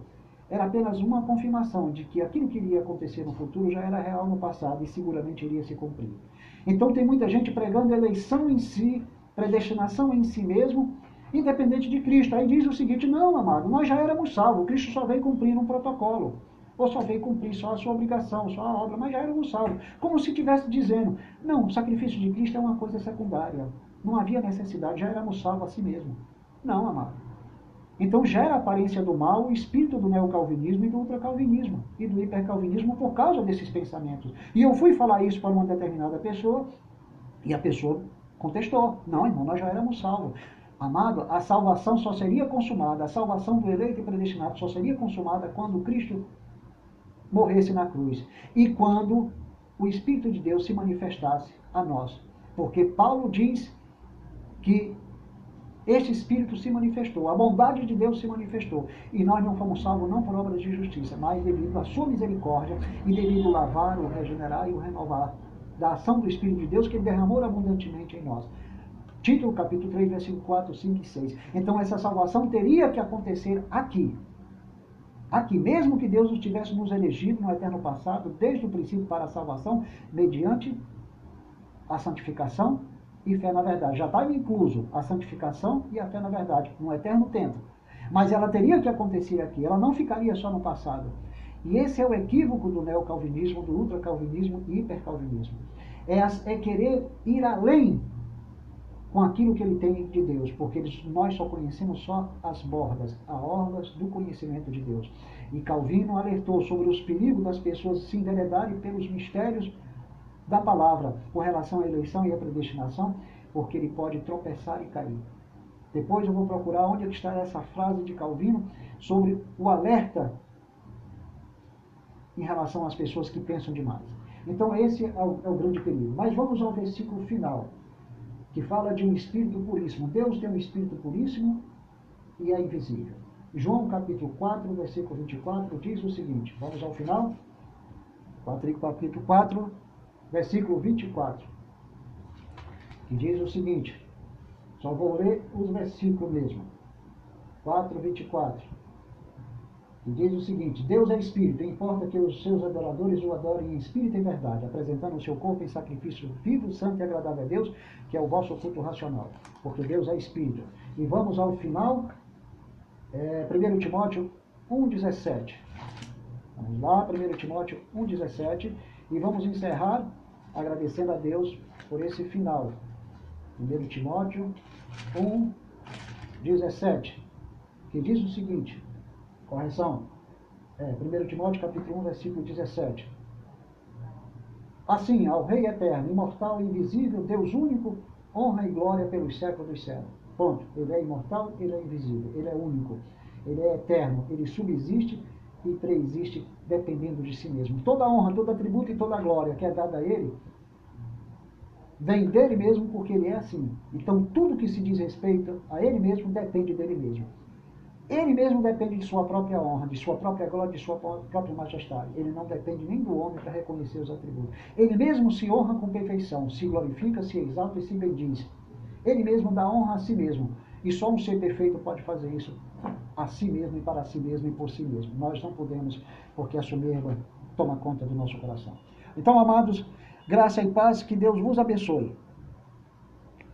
Speaker 1: era apenas uma confirmação de que aquilo que iria acontecer no futuro já era real no passado e seguramente iria se cumprir. Então, tem muita gente pregando eleição em si, predestinação em si mesmo, independente de Cristo. Aí diz o seguinte: não, amado, nós já éramos salvos, Cristo só veio cumprir um protocolo ou só veio cumprir só a sua obrigação, só a obra, mas já era um salvo. Como se estivesse dizendo, não, o sacrifício de Cristo é uma coisa secundária. Não havia necessidade, já éramos salvos a si mesmo. Não, amado. Então gera a aparência do mal o espírito do neocalvinismo e do ultracalvinismo e do hipercalvinismo por causa desses pensamentos. E eu fui falar isso para uma determinada pessoa e a pessoa contestou. Não, irmão, nós já éramos salvos. Amado, a salvação só seria consumada, a salvação do eleito e predestinado só seria consumada quando Cristo morresse na cruz. E quando o Espírito de Deus se manifestasse a nós. Porque Paulo diz que este Espírito se manifestou, a bondade de Deus se manifestou. E nós não fomos salvos não por obras de justiça, mas devido à sua misericórdia e devido ao lavar, o regenerar e o renovar da ação do Espírito de Deus que ele derramou abundantemente em nós. Título capítulo 3, versículo 4, 5 e 6. Então essa salvação teria que acontecer aqui, aqui, mesmo que Deus os tivesse nos elegido no eterno passado, desde o princípio para a salvação, mediante a santificação e fé na verdade. Já estava incluso a santificação e a fé na verdade, no eterno tempo. Mas ela teria que acontecer aqui, ela não ficaria só no passado. E esse é o equívoco do neocalvinismo, do ultracalvinismo e hipercalvinismo. É, é querer ir além com aquilo que ele tem de Deus, porque nós só conhecemos só as bordas, as orlas do conhecimento de Deus. E Calvino alertou sobre os perigos das pessoas se enveredarem pelos mistérios da palavra com relação à eleição e à predestinação, porque ele pode tropeçar e cair. Depois eu vou procurar onde está essa frase de Calvino sobre o alerta em relação às pessoas que pensam demais. Então esse é o, é o grande perigo. Mas vamos ao versículo final que fala de um espírito puríssimo. Deus tem um espírito puríssimo e é invisível. João capítulo 4, versículo 24 diz o seguinte: vamos ao final? Capítulo 4, versículo 24. Que diz o seguinte: só vou ler os versículos mesmo. 4, 24 e diz o seguinte: Deus é espírito, importa que os seus adoradores o adorem em espírito e verdade, apresentando o seu corpo em sacrifício vivo, santo e agradável a Deus, que é o vosso culto racional, porque Deus é espírito. E vamos ao final, é, 1 Timóteo 1,17. Vamos lá, 1 Timóteo 1,17, e vamos encerrar agradecendo a Deus por esse final. 1 Timóteo 1,17, que diz o seguinte. Correção. É, 1 Timóteo capítulo 1, versículo 17. Assim, ao Rei eterno, imortal e invisível, Deus único, honra e glória pelos séculos dos séculos. Ponto. Ele é imortal, ele é invisível, ele é único, ele é eterno, ele subsiste e preexiste dependendo de si mesmo. Toda honra, todo atributo e toda glória que é dada a ele vem dele mesmo porque ele é assim. Então tudo que se diz respeito a ele mesmo depende dele mesmo. Ele mesmo depende de sua própria honra, de sua própria glória, de sua própria majestade. Ele não depende nem do homem para reconhecer os atributos. Ele mesmo se honra com perfeição, se glorifica, se exalta e se bendiz. Ele mesmo dá honra a si mesmo. E só um ser perfeito pode fazer isso a si mesmo e para si mesmo e por si mesmo. Nós não podemos, porque a soberba toma conta do nosso coração. Então, amados, graça e paz, que Deus vos abençoe.